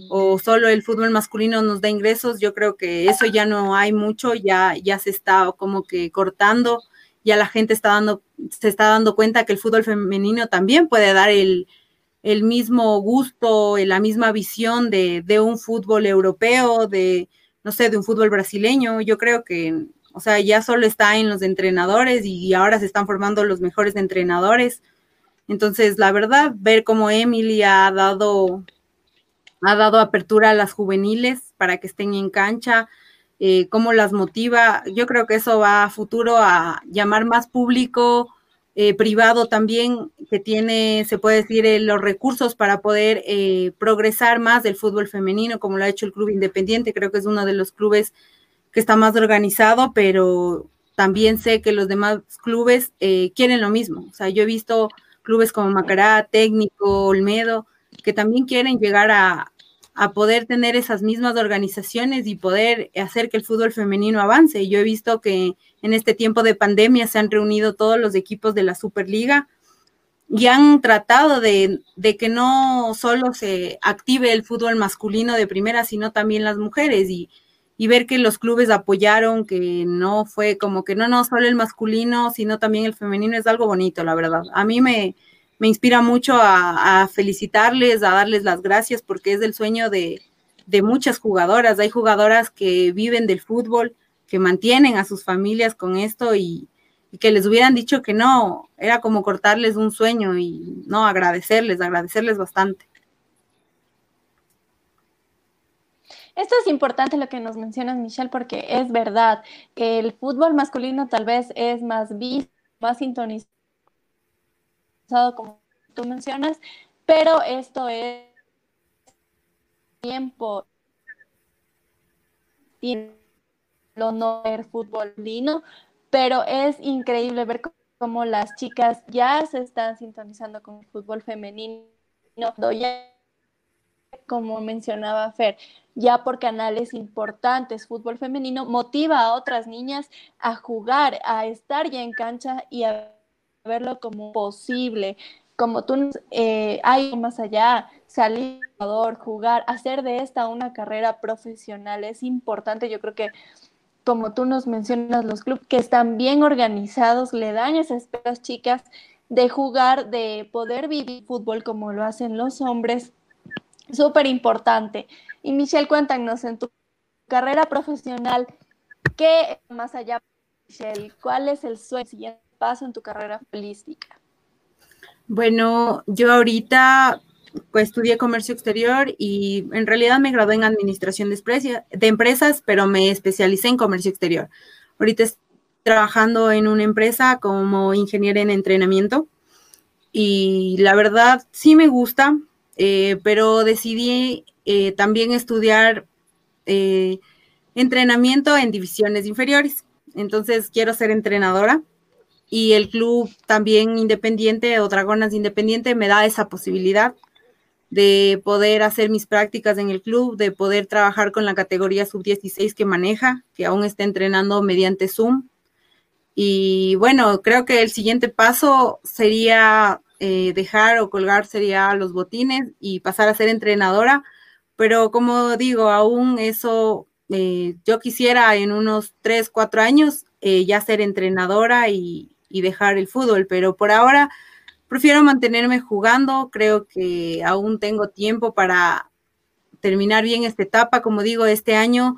o solo el fútbol masculino nos da ingresos, yo creo que eso ya no hay mucho, ya, ya se está como que cortando, ya la gente está dando, se está dando cuenta que el fútbol femenino también puede dar el, el mismo gusto, la misma visión de, de, un fútbol europeo, de, no sé, de un fútbol brasileño. Yo creo que, o sea, ya solo está en los entrenadores y ahora se están formando los mejores entrenadores. Entonces, la verdad, ver cómo Emily ha dado ha dado apertura a las juveniles para que estén en cancha, eh, cómo las motiva. Yo creo que eso va a futuro a llamar más público eh, privado también, que tiene, se puede decir, eh, los recursos para poder progresar más del fútbol femenino, como lo ha hecho el Club Independiente. Creo que es uno de los clubes que está más organizado, pero también sé que los demás clubes quieren lo mismo. O sea, yo he visto clubes como Macará, Técnico, Olmedo, que también quieren llegar a, a poder tener esas mismas organizaciones y poder hacer que el fútbol femenino avance. Yo he visto que en este tiempo de pandemia se han reunido todos los equipos de la Superliga y han tratado de, que no solo se active el fútbol masculino de primera, sino también las mujeres y, ver que los clubes apoyaron, que no fue como que no, no solo el masculino, sino también el femenino, es algo bonito, la verdad. A mí me, me inspira mucho a, felicitarles, a darles las gracias, porque es el sueño de, muchas jugadoras. Hay jugadoras que viven del fútbol, que mantienen a sus familias con esto y, que les hubieran dicho que no, era como cortarles un sueño y no agradecerles, agradecerles bastante. Esto es importante lo que nos mencionas, Michelle, porque es verdad que el fútbol masculino tal vez es más visto, más sintonizado como tú mencionas, pero esto es tiempo tiene el honor fútbol lino, pero es increíble ver cómo las chicas ya se están sintonizando con el fútbol femenino, ya, como mencionaba Fer, ya por canales importantes, fútbol femenino motiva a otras niñas a jugar, a estar ya en cancha y a verlo como posible, como tú, eh, hay más allá, salir, jugar, hacer de esta una carrera profesional es importante. Yo creo que, como tú nos mencionas, los clubes que están bien organizados le dan esas chicas de jugar, de poder vivir fútbol como lo hacen los hombres, súper importante. Y Michelle, cuéntanos en tu carrera profesional, ¿qué más allá, Michelle? ¿Cuál es el sueño, siguiente paso en tu carrera futbolística? Bueno, yo ahorita pues, estudié comercio exterior y en realidad me gradué en administración de, de empresas, pero me especialicé en comercio exterior. Ahorita estoy trabajando en una empresa como ingeniera en entrenamiento y la verdad sí me gusta, eh, pero decidí eh, también estudiar eh, entrenamiento en divisiones inferiores. Entonces quiero ser entrenadora y el club también independiente o Dragonas Independiente me da esa posibilidad de poder hacer mis prácticas en el club, de poder trabajar con la categoría sub-16 que maneja, que aún está entrenando mediante Zoom. Y bueno, creo que el siguiente paso sería eh, dejar o colgar sería los botines y pasar a ser entrenadora, pero como digo, aún eso, eh, yo quisiera en unos 3, 4 años eh, ya ser entrenadora y, y dejar el fútbol, pero por ahora prefiero mantenerme jugando, creo que aún tengo tiempo para terminar bien esta etapa, como digo, este año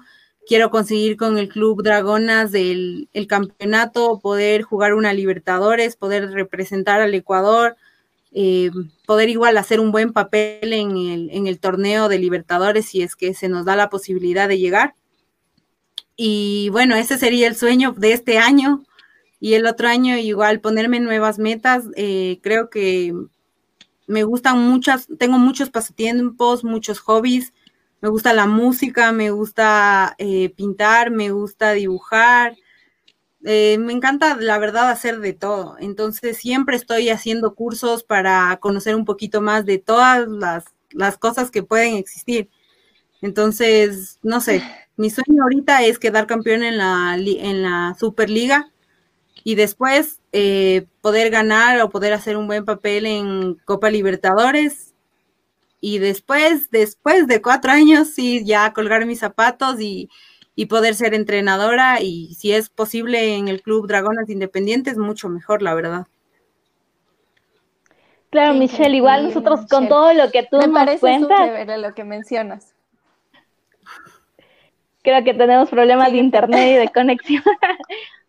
quiero conseguir con el Club Dragonas el, campeonato, poder jugar una Libertadores, poder representar al Ecuador, eh, poder igual hacer un buen papel en el, en el torneo de Libertadores si es que se nos da la posibilidad de llegar. Y bueno, ese sería el sueño de este año, y el otro año igual ponerme nuevas metas. Eh, creo que me gustan muchas, tengo muchos pasatiempos, muchos hobbies. Me gusta la música, me gusta eh, pintar, me gusta dibujar. Eh, me encanta, la verdad, hacer de todo. Entonces, siempre estoy haciendo cursos para conocer un poquito más de todas las, las cosas que pueden existir. Entonces, no sé, mi sueño ahorita es quedar campeón en la, en la Superliga y después eh, poder ganar o poder hacer un buen papel en Copa Libertadores. Y después, después de cuatro años, sí, ya colgar mis zapatos y, poder ser entrenadora y si es posible en el Club Dragonas Independientes, mucho mejor, la verdad. Claro, Michelle, igual nosotros con todo lo que tú Me nos parece cuentas. lo que mencionas. Creo que tenemos problemas de internet y de conexión.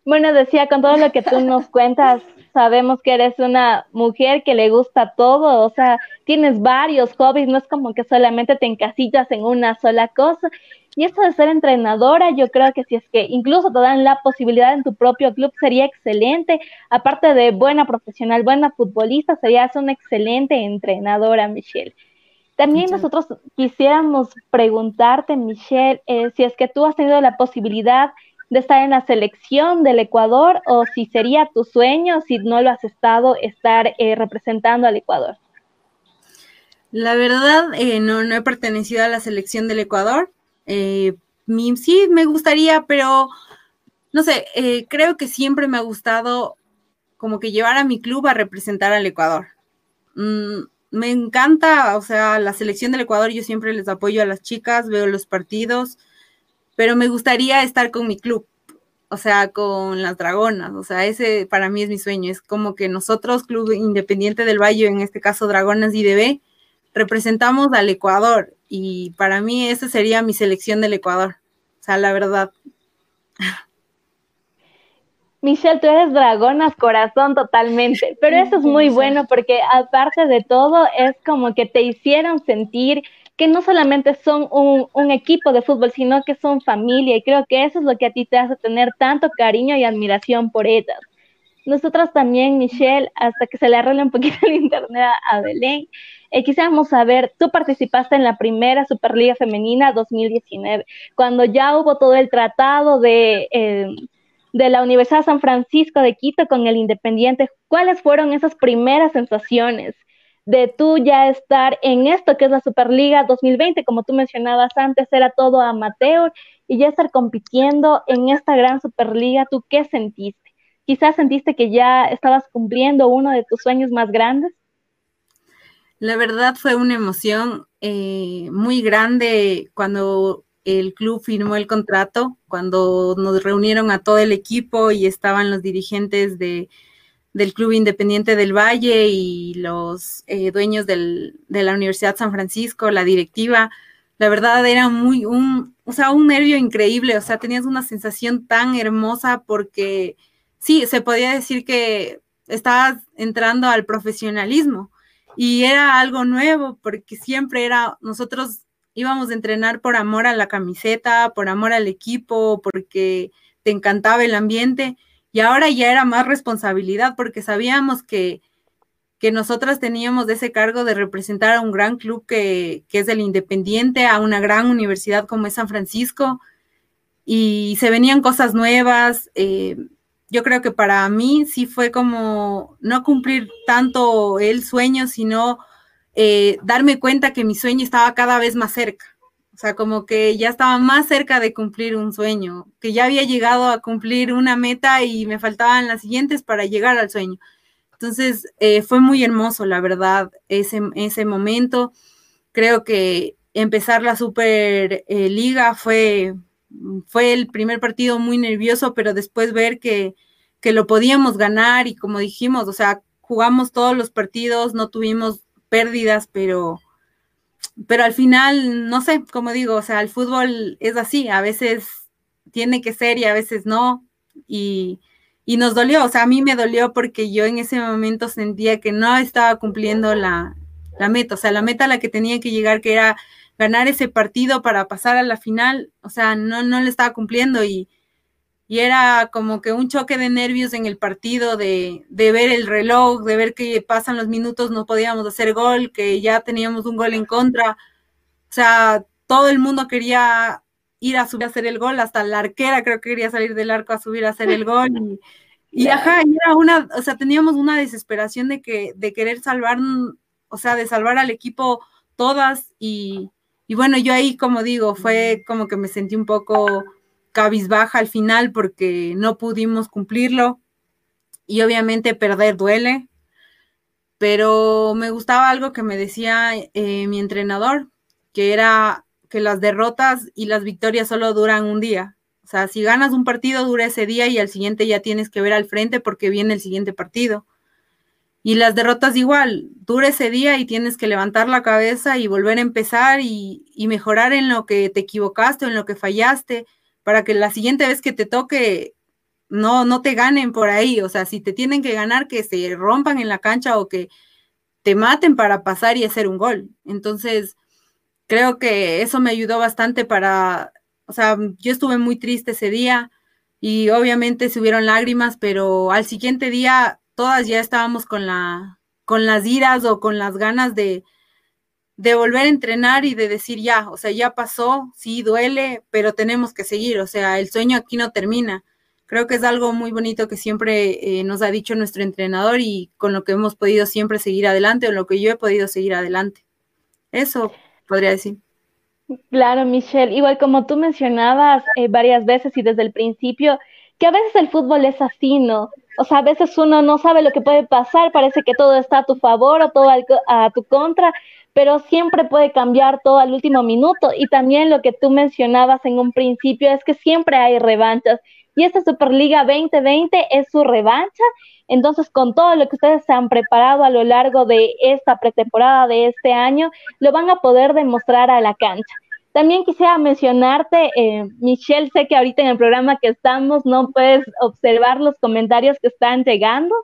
Bueno, decía, con todo lo que tú nos cuentas, sabemos que eres una mujer que le gusta todo, o sea, tienes varios hobbies, no es como que solamente te encasillas en una sola cosa. Y esto de ser entrenadora, yo creo que si es que incluso te dan la posibilidad en tu propio club, sería excelente. Aparte de buena profesional, buena futbolista, serías una excelente entrenadora, Michelle. También nosotros quisiéramos preguntarte, Michelle, eh, si es que tú has tenido la posibilidad de estar en la selección del Ecuador o si sería tu sueño, si no lo has estado, estar eh, representando al Ecuador? La verdad, eh, no, no he pertenecido a la selección del Ecuador. Eh, sí, me gustaría, pero no sé, creo que siempre me ha gustado como que llevar a mi club a representar al Ecuador. Mm, me encanta, o sea, la selección del Ecuador, yo siempre les apoyo a las chicas, veo los partidos, pero me gustaría estar con mi club, o sea, con las Dragonas, o sea, ese para mí es mi sueño, es como que nosotros, Club Independiente del Valle, en este caso Dragonas IDB, representamos al Ecuador y para mí esa sería mi selección del Ecuador, o sea, la verdad. Michelle, tú eres dragonas corazón totalmente, pero eso es muy bueno porque aparte de todo es como que te hicieron sentir que no solamente son un, equipo de fútbol, sino que son familia y creo que eso es lo que a ti te hace tener tanto cariño y admiración por ellas. Nosotros también, Michelle, hasta que se le arregle un poquito el internet a Belén, eh, quisiéramos saber, tú participaste en la primera Superliga Femenina 2019, cuando ya hubo todo el tratado de, eh, de la Universidad San Francisco de Quito con el Independiente. ¿Cuáles fueron esas primeras sensaciones de tú ya estar en esto que es la Superliga 2020? Como tú mencionabas antes, era todo amateur y ya estar compitiendo en esta gran Superliga, ¿tú qué sentiste? Quizás sentiste que ya estabas cumpliendo uno de tus sueños más grandes. La verdad fue una emoción eh, muy grande cuando el club firmó el contrato, cuando nos reunieron a todo el equipo y estaban los dirigentes de, del Club Independiente del Valle y los eh, dueños del, de la Universidad San Francisco, la directiva. La verdad era muy un, o sea, un nervio increíble, o sea, tenías una sensación tan hermosa porque sí, se podía decir que estabas entrando al profesionalismo. Y era algo nuevo porque siempre era, nosotros íbamos a entrenar por amor a la camiseta, por amor al equipo, porque te encantaba el ambiente y ahora ya era más responsabilidad porque sabíamos que, que nosotras teníamos ese cargo de representar a un gran club que, que es el Independiente, a una gran universidad como es San Francisco y se venían cosas nuevas. Eh, yo creo que para mí sí fue como no cumplir tanto el sueño, sino eh, darme cuenta que mi sueño estaba cada vez más cerca. O sea, como que ya estaba más cerca de cumplir un sueño, que ya había llegado a cumplir una meta y me faltaban las siguientes para llegar al sueño. Entonces, eh, fue muy hermoso, la verdad, ese, ese momento. Creo que empezar la Superliga eh, Liga fue, fue el primer partido muy nervioso, pero después ver que, que lo podíamos ganar y como dijimos, o sea, jugamos todos los partidos, no tuvimos pérdidas, pero, pero al final, no sé, como digo, o sea, el fútbol es así, a veces tiene que ser y a veces no, y, y nos dolió, o sea, a mí me dolió porque yo en ese momento sentía que no estaba cumpliendo la, la meta, o sea, la meta a la que tenía que llegar, que era ganar ese partido para pasar a la final, o sea, no, no le estaba cumpliendo y, y era como que un choque de nervios en el partido, de, de, ver el reloj, de ver que pasan los minutos, no podíamos hacer gol, que ya teníamos un gol en contra, o sea, todo el mundo quería ir a subir a hacer el gol, hasta la arquera creo que quería salir del arco a subir a hacer el gol, y, y ajá, y era una, o sea, teníamos una desesperación de que, de querer salvar, o sea, de salvar al equipo todas, y y bueno, yo ahí, como digo, fue como que me sentí un poco cabizbaja al final porque no pudimos cumplirlo. Y obviamente perder duele. Pero me gustaba algo que me decía eh, mi entrenador, que era que las derrotas y las victorias solo duran un día. O sea, si ganas un partido, dura ese día y al siguiente ya tienes que ver al frente porque viene el siguiente partido. Y las derrotas igual, dura ese día y tienes que levantar la cabeza y volver a empezar y, mejorar en lo que te equivocaste en lo que fallaste para que la siguiente vez que te toque no, no te ganen por ahí. O sea, si te tienen que ganar, que se rompan en la cancha o que te maten para pasar y hacer un gol. Entonces, creo que eso me ayudó bastante para, o sea, yo estuve muy triste ese día y obviamente se hubieron lágrimas, pero al siguiente día todas ya estábamos con la, con las iras o con las ganas de, de volver a entrenar y de decir ya, o sea, ya pasó, sí duele, pero tenemos que seguir, o sea, el sueño aquí no termina. Creo que es algo muy bonito que siempre eh, nos ha dicho nuestro entrenador y con lo que hemos podido siempre seguir adelante o lo que yo he podido seguir adelante. Eso podría decir. Claro, Michelle. Igual como tú mencionabas eh, varias veces y desde el principio, que a veces el fútbol es así, ¿no? O sea, a veces uno no sabe lo que puede pasar, parece que todo está a tu favor o todo a tu contra, pero siempre puede cambiar todo al último minuto. Y también lo que tú mencionabas en un principio es que siempre hay revanchas. Y esta Superliga 2020 es su revancha. Entonces, con todo lo que ustedes se han preparado a lo largo de esta pretemporada de este año, lo van a poder demostrar a la cancha. También quisiera mencionarte, eh, Michelle, sé que ahorita en el programa que estamos no puedes observar los comentarios que están llegando.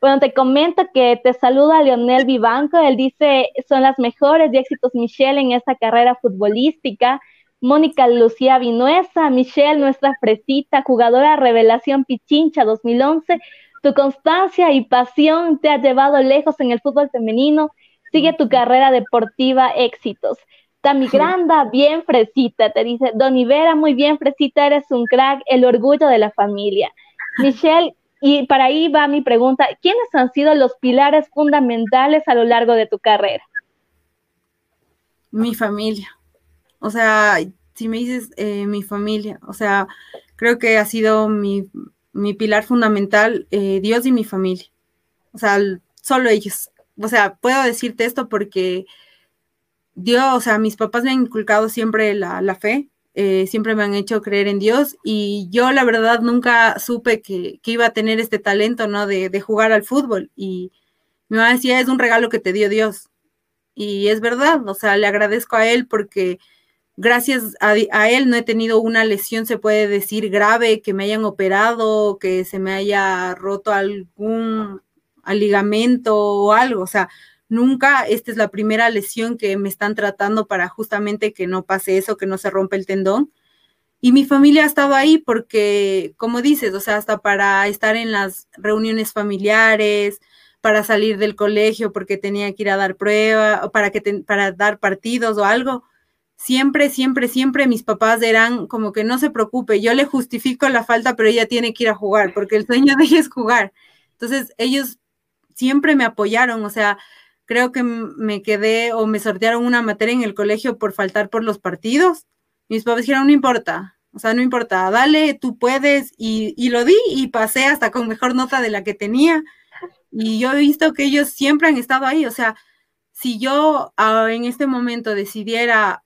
Bueno, te comento que te saluda Leonel Vivanco, él dice, son las mejores y éxitos Michelle en esta carrera futbolística. Mónica Lucía Vinuesa, Michelle, nuestra fresita, jugadora revelación Pichincha 2011, Tu constancia y pasión te ha llevado lejos en el fútbol femenino. Sigue tu carrera deportiva, éxitos. Tami Granda, bien fresita, te dice. Don Vera, muy bien fresita, eres un crack, el orgullo de la familia. Michelle, y para ahí va mi pregunta, ¿quiénes han sido los pilares fundamentales a lo largo de tu carrera? Mi familia. O sea, si me dices eh, mi familia, o sea, creo que ha sido mi, pilar fundamental, eh, Dios y mi familia. O sea, solo ellos. O sea, puedo decirte esto porque Dios, o sea, mis papás me han inculcado siempre la, fe, eh, siempre me han hecho creer en Dios y yo la verdad nunca supe que, iba a tener este talento, ¿no? De, de, jugar al fútbol y mi mamá decía, es un regalo que te dio Dios. Y es verdad, o sea, le agradezco a él porque gracias a, a, él no he tenido una lesión, se puede decir, grave, que me hayan operado, que se me haya roto algún ligamento o algo. O sea, nunca, esta es la primera lesión que me están tratando para justamente que no pase eso, que no se rompa el tendón. Y mi familia ha estado ahí porque, como dices, o sea, hasta para estar en las reuniones familiares, para salir del colegio porque tenía que ir a dar prueba, o para, que para dar partidos o algo. Siempre, siempre, siempre mis papás eran como que no se preocupe, yo le justifico la falta, pero ella tiene que ir a jugar, porque el sueño de ella es jugar. Entonces, ellos siempre me apoyaron, o sea, creo que me quedé o me sortearon una materia en el colegio por faltar por los partidos. Mis papás dijeron, no importa, o sea, no importa, dale, tú puedes, y, y, lo di y pasé hasta con mejor nota de la que tenía. Y yo he visto que ellos siempre han estado ahí, o sea, si yo ah, en este momento decidiera,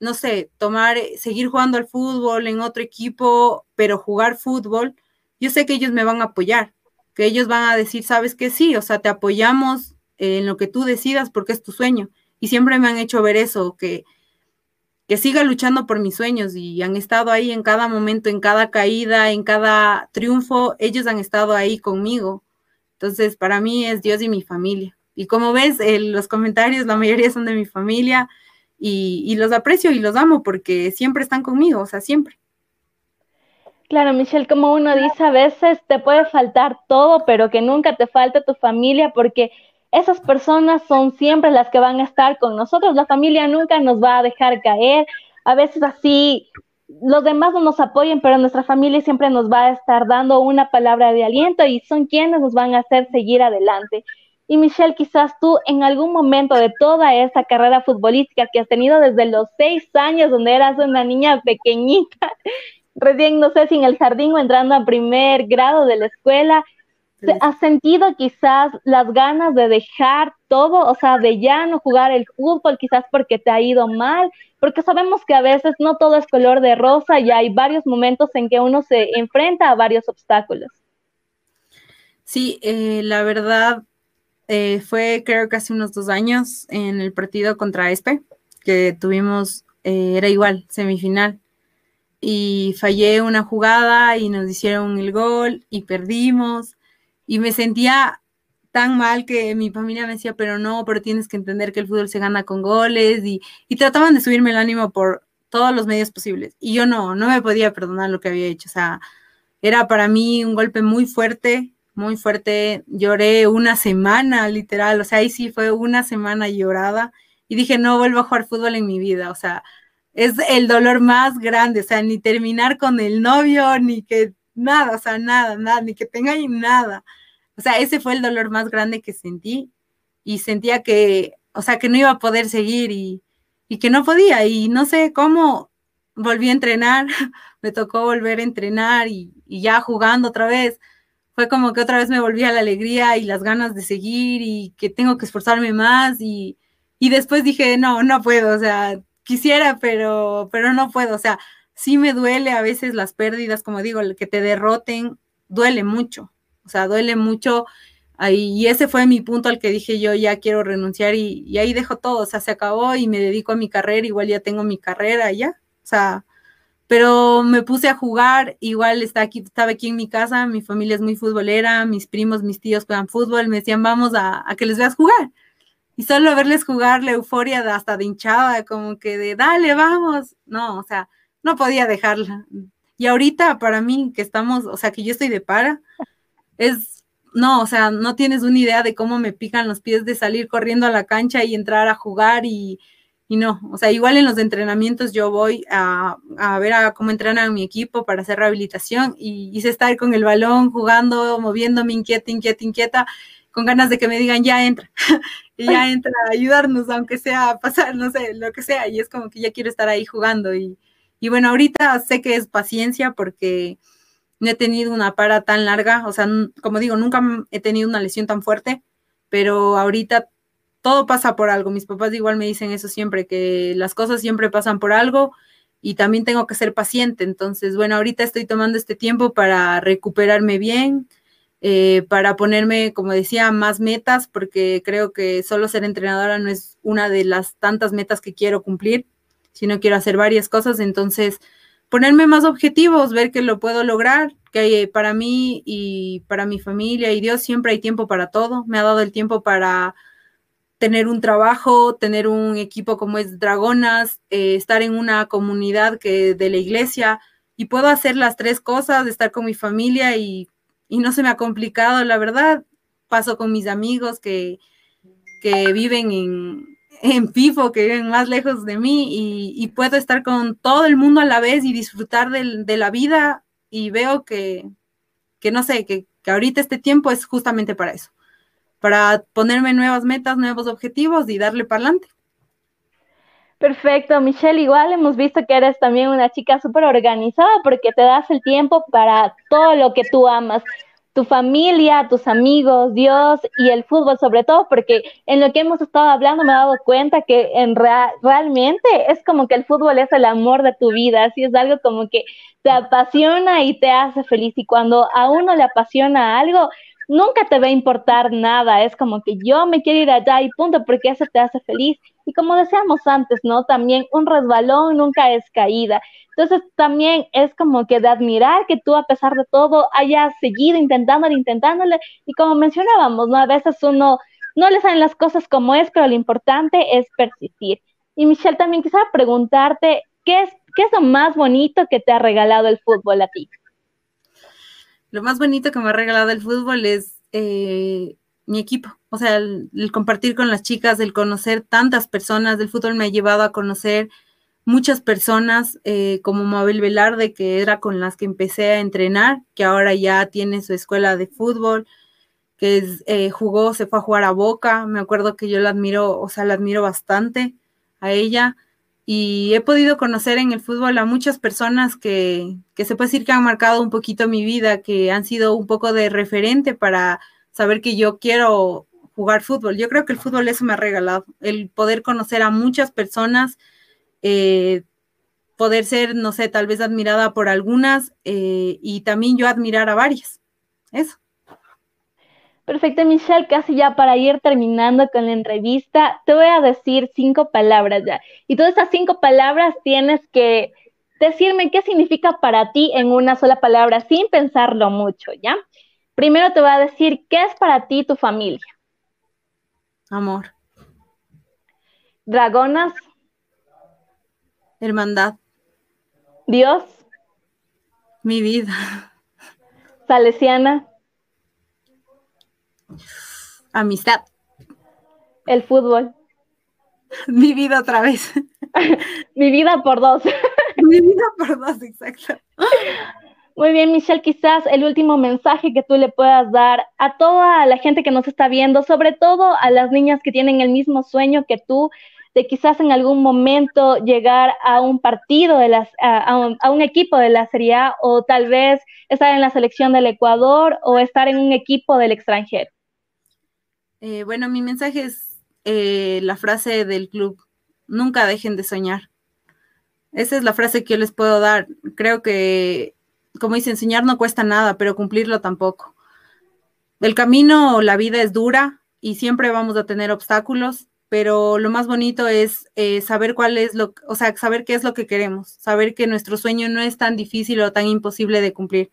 no sé, tomar, seguir jugando al fútbol en otro equipo, pero jugar fútbol, yo sé que ellos me van a apoyar, que ellos van a decir, sabes que sí, o sea, te apoyamos, en lo que tú decidas porque es tu sueño. Y siempre me han hecho ver eso, que, que siga luchando por mis sueños y han estado ahí en cada momento, en cada caída, en cada triunfo, ellos han estado ahí conmigo. Entonces, para mí es Dios y mi familia. Y como ves, los comentarios, la mayoría son de mi familia y, y los aprecio y los amo porque siempre están conmigo, o sea, siempre. Claro, Michelle, como uno dice, a veces te puede faltar todo, pero que nunca te falte tu familia porque esas personas son siempre las que van a estar con nosotros. La familia nunca nos va a dejar caer. A veces así los demás no nos apoyen, pero nuestra familia siempre nos va a estar dando una palabra de aliento y son quienes nos van a hacer seguir adelante. Y Michelle, quizás tú en algún momento de toda esa carrera futbolística que has tenido desde los seis años, donde eras una niña pequeñita, recién no sé si en el jardín o entrando a primer grado de la escuela, ¿Has sentido quizás las ganas de dejar todo, o sea, de ya no jugar el fútbol, quizás porque te ha ido mal? Porque sabemos que a veces no todo es color de rosa y hay varios momentos en que uno se enfrenta a varios obstáculos. Sí, eh, la verdad eh, fue creo que hace unos dos años en el partido contra ESPE, que tuvimos, eh, era igual, semifinal y fallé una jugada y nos hicieron el gol y perdimos y me sentía tan mal que mi familia me decía, pero no, pero tienes que entender que el fútbol se gana con goles y, trataban de subirme el ánimo por todos los medios posibles. Y yo no, no me podía perdonar lo que había hecho. O sea, era para mí un golpe muy fuerte, muy fuerte. Lloré una semana, literal. O sea, ahí sí fue una semana llorada. Y dije, no vuelvo a jugar fútbol en mi vida. O sea, es el dolor más grande. O sea, ni terminar con el novio, ni que nada, o sea, nada, nada, ni que tenga ahí nada. O sea, ese fue el dolor más grande que sentí y sentía que, o sea, que no iba a poder seguir y, que no podía y no sé cómo volví a entrenar, me tocó volver a entrenar y, ya jugando otra vez. Fue como que otra vez me volví a la alegría y las ganas de seguir y que tengo que esforzarme más y, y después dije, no, no puedo, o sea, quisiera, pero, pero no puedo, o sea, sí me duele a veces las pérdidas, como digo, que te derroten, duele mucho, o sea, duele mucho. y ese fue mi punto al que dije yo ya quiero renunciar y, ahí dejo todo, o sea, se acabó y me dedico a mi carrera, igual ya tengo mi carrera ya, o sea, pero me puse a jugar, igual está aquí, estaba aquí en mi casa, mi familia es muy futbolera, mis primos, mis tíos juegan fútbol, me decían vamos a, que les veas jugar. Y solo verles jugar la euforia de hasta de hinchada, como que de dale, vamos. No, o sea, no podía dejarla. Y ahorita para mí que estamos, o sea, que yo estoy de para, es no, o sea, no tienes una idea de cómo me pican los pies de salir corriendo a la cancha y entrar a jugar y, no, o sea, igual en los entrenamientos yo voy a, ver a cómo entrenan mi equipo para hacer rehabilitación y hice estar con el balón, jugando, moviéndome inquieta, inquieta, inquieta, con ganas de que me digan, ya entra, y ya entra a ayudarnos, aunque sea pasar, no sé, lo que sea, y es como que ya quiero estar ahí jugando y, y bueno, ahorita sé que es paciencia porque no he tenido una para tan larga, o sea, como digo, nunca he tenido una lesión tan fuerte, pero ahorita todo pasa por algo. Mis papás igual me dicen eso siempre, que las cosas siempre pasan por algo y también tengo que ser paciente. Entonces, bueno, ahorita estoy tomando este tiempo para recuperarme bien, eh, para ponerme, como decía, más metas, porque creo que solo ser entrenadora no es una de las tantas metas que quiero cumplir, sino quiero hacer varias cosas. Entonces, ponerme más objetivos, ver que lo puedo lograr, que para mí y para mi familia y Dios siempre hay tiempo para todo. Me ha dado el tiempo para tener un trabajo, tener un equipo como es Dragonas, eh, estar en una comunidad que de la iglesia y puedo hacer las tres cosas, estar con mi familia y, y no se me ha complicado, la verdad. Paso con mis amigos que, que viven en, en FIFO que viven más lejos de mí y, puedo estar con todo el mundo a la vez y disfrutar de, la vida y veo que, que no sé, que, que, ahorita este tiempo es justamente para eso, para ponerme nuevas metas, nuevos objetivos y darle para adelante. Perfecto, Michelle, igual hemos visto que eres también una chica súper organizada porque te das el tiempo para todo lo que tú amas tu familia, tus amigos, Dios y el fútbol sobre todo, porque en lo que hemos estado hablando me he dado cuenta que en realmente es como que el fútbol es el amor de tu vida, así es algo como que te apasiona y te hace feliz y cuando a uno le apasiona algo, nunca te va a importar nada, es como que yo me quiero ir allá y punto, porque eso te hace feliz. Y como decíamos antes, ¿no? También un resbalón nunca es caída. Entonces también es como que de admirar que tú a pesar de todo hayas seguido intentándole, intentándole y como mencionábamos, ¿no? A veces uno no le salen las cosas como es, pero lo importante es persistir. Y Michelle, también quisiera preguntarte, ¿qué es, qué es lo más bonito que te ha regalado el fútbol a ti? Lo más bonito que me ha regalado el fútbol es eh, mi equipo. O sea, el, compartir con las chicas, el conocer tantas personas. del fútbol me ha llevado a conocer muchas personas eh, como Mabel Velarde, que era con las que empecé a entrenar, que ahora ya tiene su escuela de fútbol, que eh, jugó, se fue a jugar a Boca, me acuerdo que yo la admiro, o sea, la admiro bastante a ella, y he podido conocer en el fútbol a muchas personas que, que se puede decir que han marcado un poquito mi vida, que han sido un poco de referente para saber que yo quiero jugar fútbol. Yo creo que el fútbol eso me ha regalado, el poder conocer a muchas personas, eh, poder ser, no sé, tal vez admirada por algunas eh, y también yo admirar a varias. Eso. Perfecto, Michelle, casi ya para ir terminando con la entrevista, te voy a decir cinco palabras ya. Y todas esas cinco palabras tienes que decirme qué significa para ti en una sola palabra, sin pensarlo mucho, ¿ya? Primero te voy a decir, ¿qué es para ti tu familia? Amor. Dragonas. Hermandad. Dios. Mi vida. Salesiana. Amistad. El fútbol. Mi vida otra vez. Mi vida por dos. Mi vida por dos, exacto. Muy bien, Michelle, quizás el último mensaje que tú le puedas dar a toda la gente que nos está viendo, sobre todo a las niñas que tienen el mismo sueño que tú, de quizás en algún momento llegar a un partido de las, a, un, equipo de la Serie A o tal vez estar en la selección del Ecuador o estar en un equipo del extranjero. Eh, bueno, mi mensaje es eh, la frase del club, nunca dejen de soñar. Esa es la frase que yo les puedo dar. Creo que, como dice, enseñar no cuesta nada, pero cumplirlo tampoco. El camino, la vida es dura y siempre vamos a tener obstáculos, pero lo más bonito es eh, saber cuál es lo, o sea, saber qué es lo que queremos, saber que nuestro sueño no es tan difícil o tan imposible de cumplir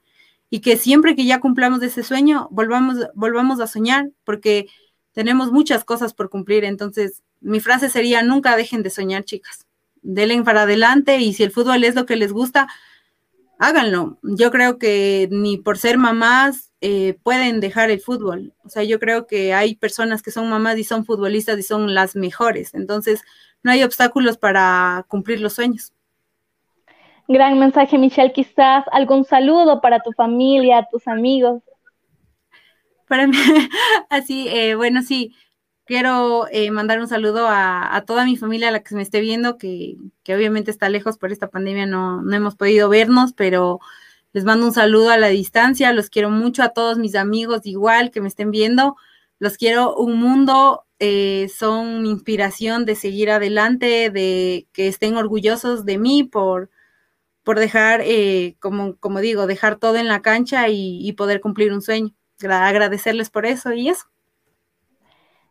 y que siempre que ya cumplamos ese sueño, volvamos, volvamos a soñar, porque tenemos muchas cosas por cumplir. Entonces, mi frase sería, nunca dejen de soñar, chicas. Delen para adelante y si el fútbol es lo que les gusta, háganlo. Yo creo que ni por ser mamás eh, pueden dejar el fútbol. O sea, yo creo que hay personas que son mamás y son futbolistas y son las mejores. Entonces, no hay obstáculos para cumplir los sueños. Gran mensaje, Michelle. Quizás algún saludo para tu familia, tus amigos. Para mí, así, eh, bueno, sí, quiero eh, mandar un saludo a, toda mi familia, a la que me esté viendo, que, obviamente está lejos por esta pandemia, no, no hemos podido vernos, pero les mando un saludo a la distancia, los quiero mucho a todos mis amigos igual que me estén viendo, los quiero un mundo, eh, son inspiración de seguir adelante, de que estén orgullosos de mí por, por dejar, eh, como, como digo, dejar todo en la cancha y, poder cumplir un sueño. Agradecerles por eso y eso.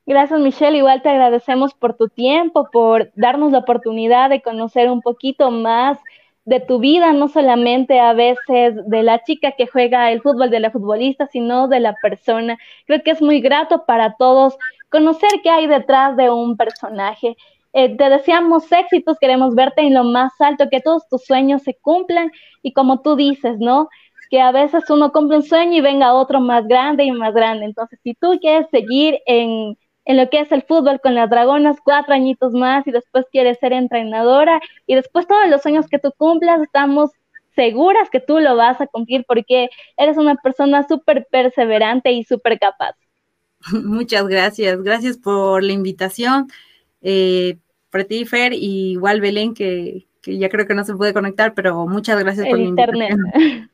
Gracias, Michelle. Igual te agradecemos por tu tiempo, por darnos la oportunidad de conocer un poquito más de tu vida, no solamente a veces de la chica que juega el fútbol, de la futbolista, sino de la persona. Creo que es muy grato para todos conocer qué hay detrás de un personaje. Eh, te deseamos éxitos, queremos verte en lo más alto, que todos tus sueños se cumplan y como tú dices, ¿no? Que a veces uno cumple un sueño y venga otro más grande y más grande. Entonces, si tú quieres seguir en en lo que es el fútbol con las Dragonas, cuatro añitos más y después quieres ser entrenadora y después todos los sueños que tú cumplas, estamos seguras que tú lo vas a cumplir porque eres una persona súper perseverante y súper capaz. Muchas gracias, gracias por la invitación. Eh, para ti, Fer, y igual Belén, que, ya creo que no se puede conectar, pero muchas gracias por la internet.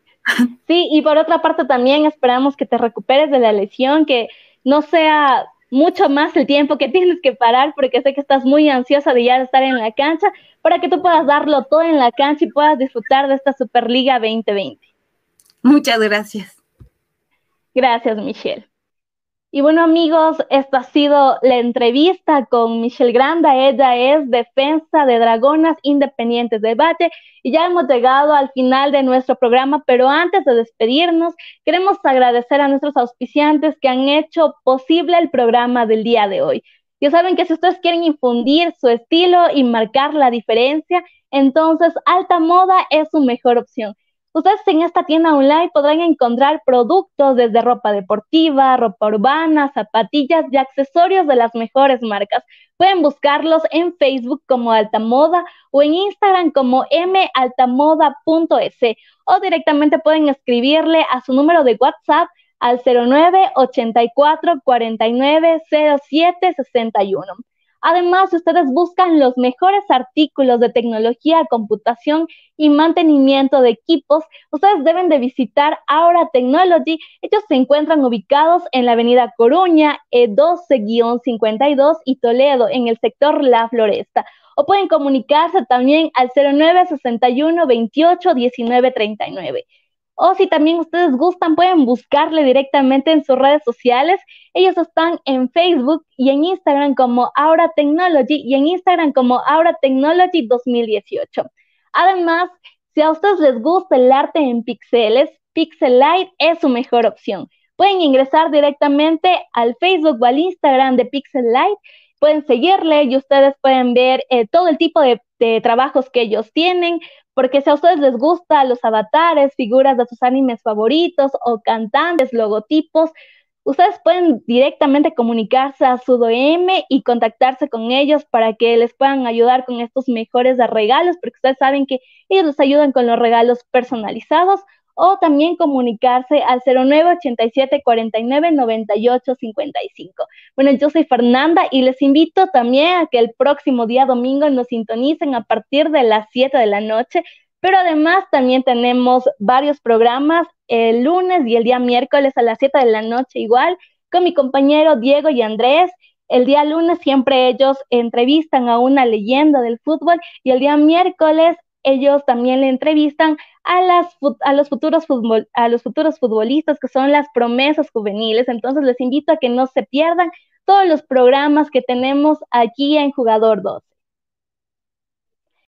Sí, y por otra parte también esperamos que te recuperes de la lesión, que no sea mucho más el tiempo que tienes que parar porque sé que estás muy ansiosa de ya estar en la cancha para que tú puedas darlo todo en la cancha y puedas disfrutar de esta Superliga 2020. Muchas gracias. Gracias, Michelle. Y bueno, amigos, esta ha sido la entrevista con Michelle Granda. Ella es defensa de Dragonas Independientes de y ya hemos llegado al final de nuestro programa, pero antes de despedirnos, queremos agradecer a nuestros auspiciantes que han hecho posible el programa del día de hoy. Ya saben que si ustedes quieren infundir su estilo y marcar la diferencia, entonces Alta Moda es su mejor opción. Ustedes en esta tienda online podrán encontrar productos desde ropa deportiva, ropa urbana, zapatillas y accesorios de las mejores marcas. Pueden buscarlos en Facebook como Altamoda o en Instagram como maltamoda.es o directamente pueden escribirle a su número de WhatsApp al 09 84 49 07 61. Además, si ustedes buscan los mejores artículos de tecnología, computación y mantenimiento de equipos, ustedes deben de visitar Aura Technology. Ellos se encuentran ubicados en la avenida Coruña, E12-52 y Toledo, en el sector La Floresta. O pueden comunicarse también al 0961 28 19 39. O si también ustedes gustan, pueden buscarle directamente en sus redes sociales. Ellos están en Facebook y en Instagram como Aura Technology y en Instagram como Aura Technology 2018. Además, si a ustedes les gusta el arte en pixeles, Pixelite es su mejor opción. Pueden ingresar directamente al Facebook o al Instagram de Pixelite, pueden seguirle y ustedes pueden ver eh, todo el tipo de, de trabajos que ellos tienen, porque si a ustedes les gustan los avatares, figuras de sus animes favoritos o cantantes, logotipos, ustedes pueden directamente comunicarse a su DM y contactarse con ellos para que les puedan ayudar con estos mejores regalos, porque ustedes saben que ellos les ayudan con los regalos personalizados o también comunicarse al 0987 49 98 55. Bueno, yo soy Fernanda y les invito también a que el próximo día domingo nos sintonicen a partir de las 7 de la noche, pero además también tenemos varios programas el lunes y el día miércoles a las 7 de la noche igual con mi compañero Diego y Andrés. El día lunes siempre ellos entrevistan a una leyenda del fútbol y el día miércoles ellos también le entrevistan a, las, a, los futuros a los futuros futbolistas que son las promesas juveniles. Entonces les invito a que no se pierdan todos los programas que tenemos aquí en Jugador 12.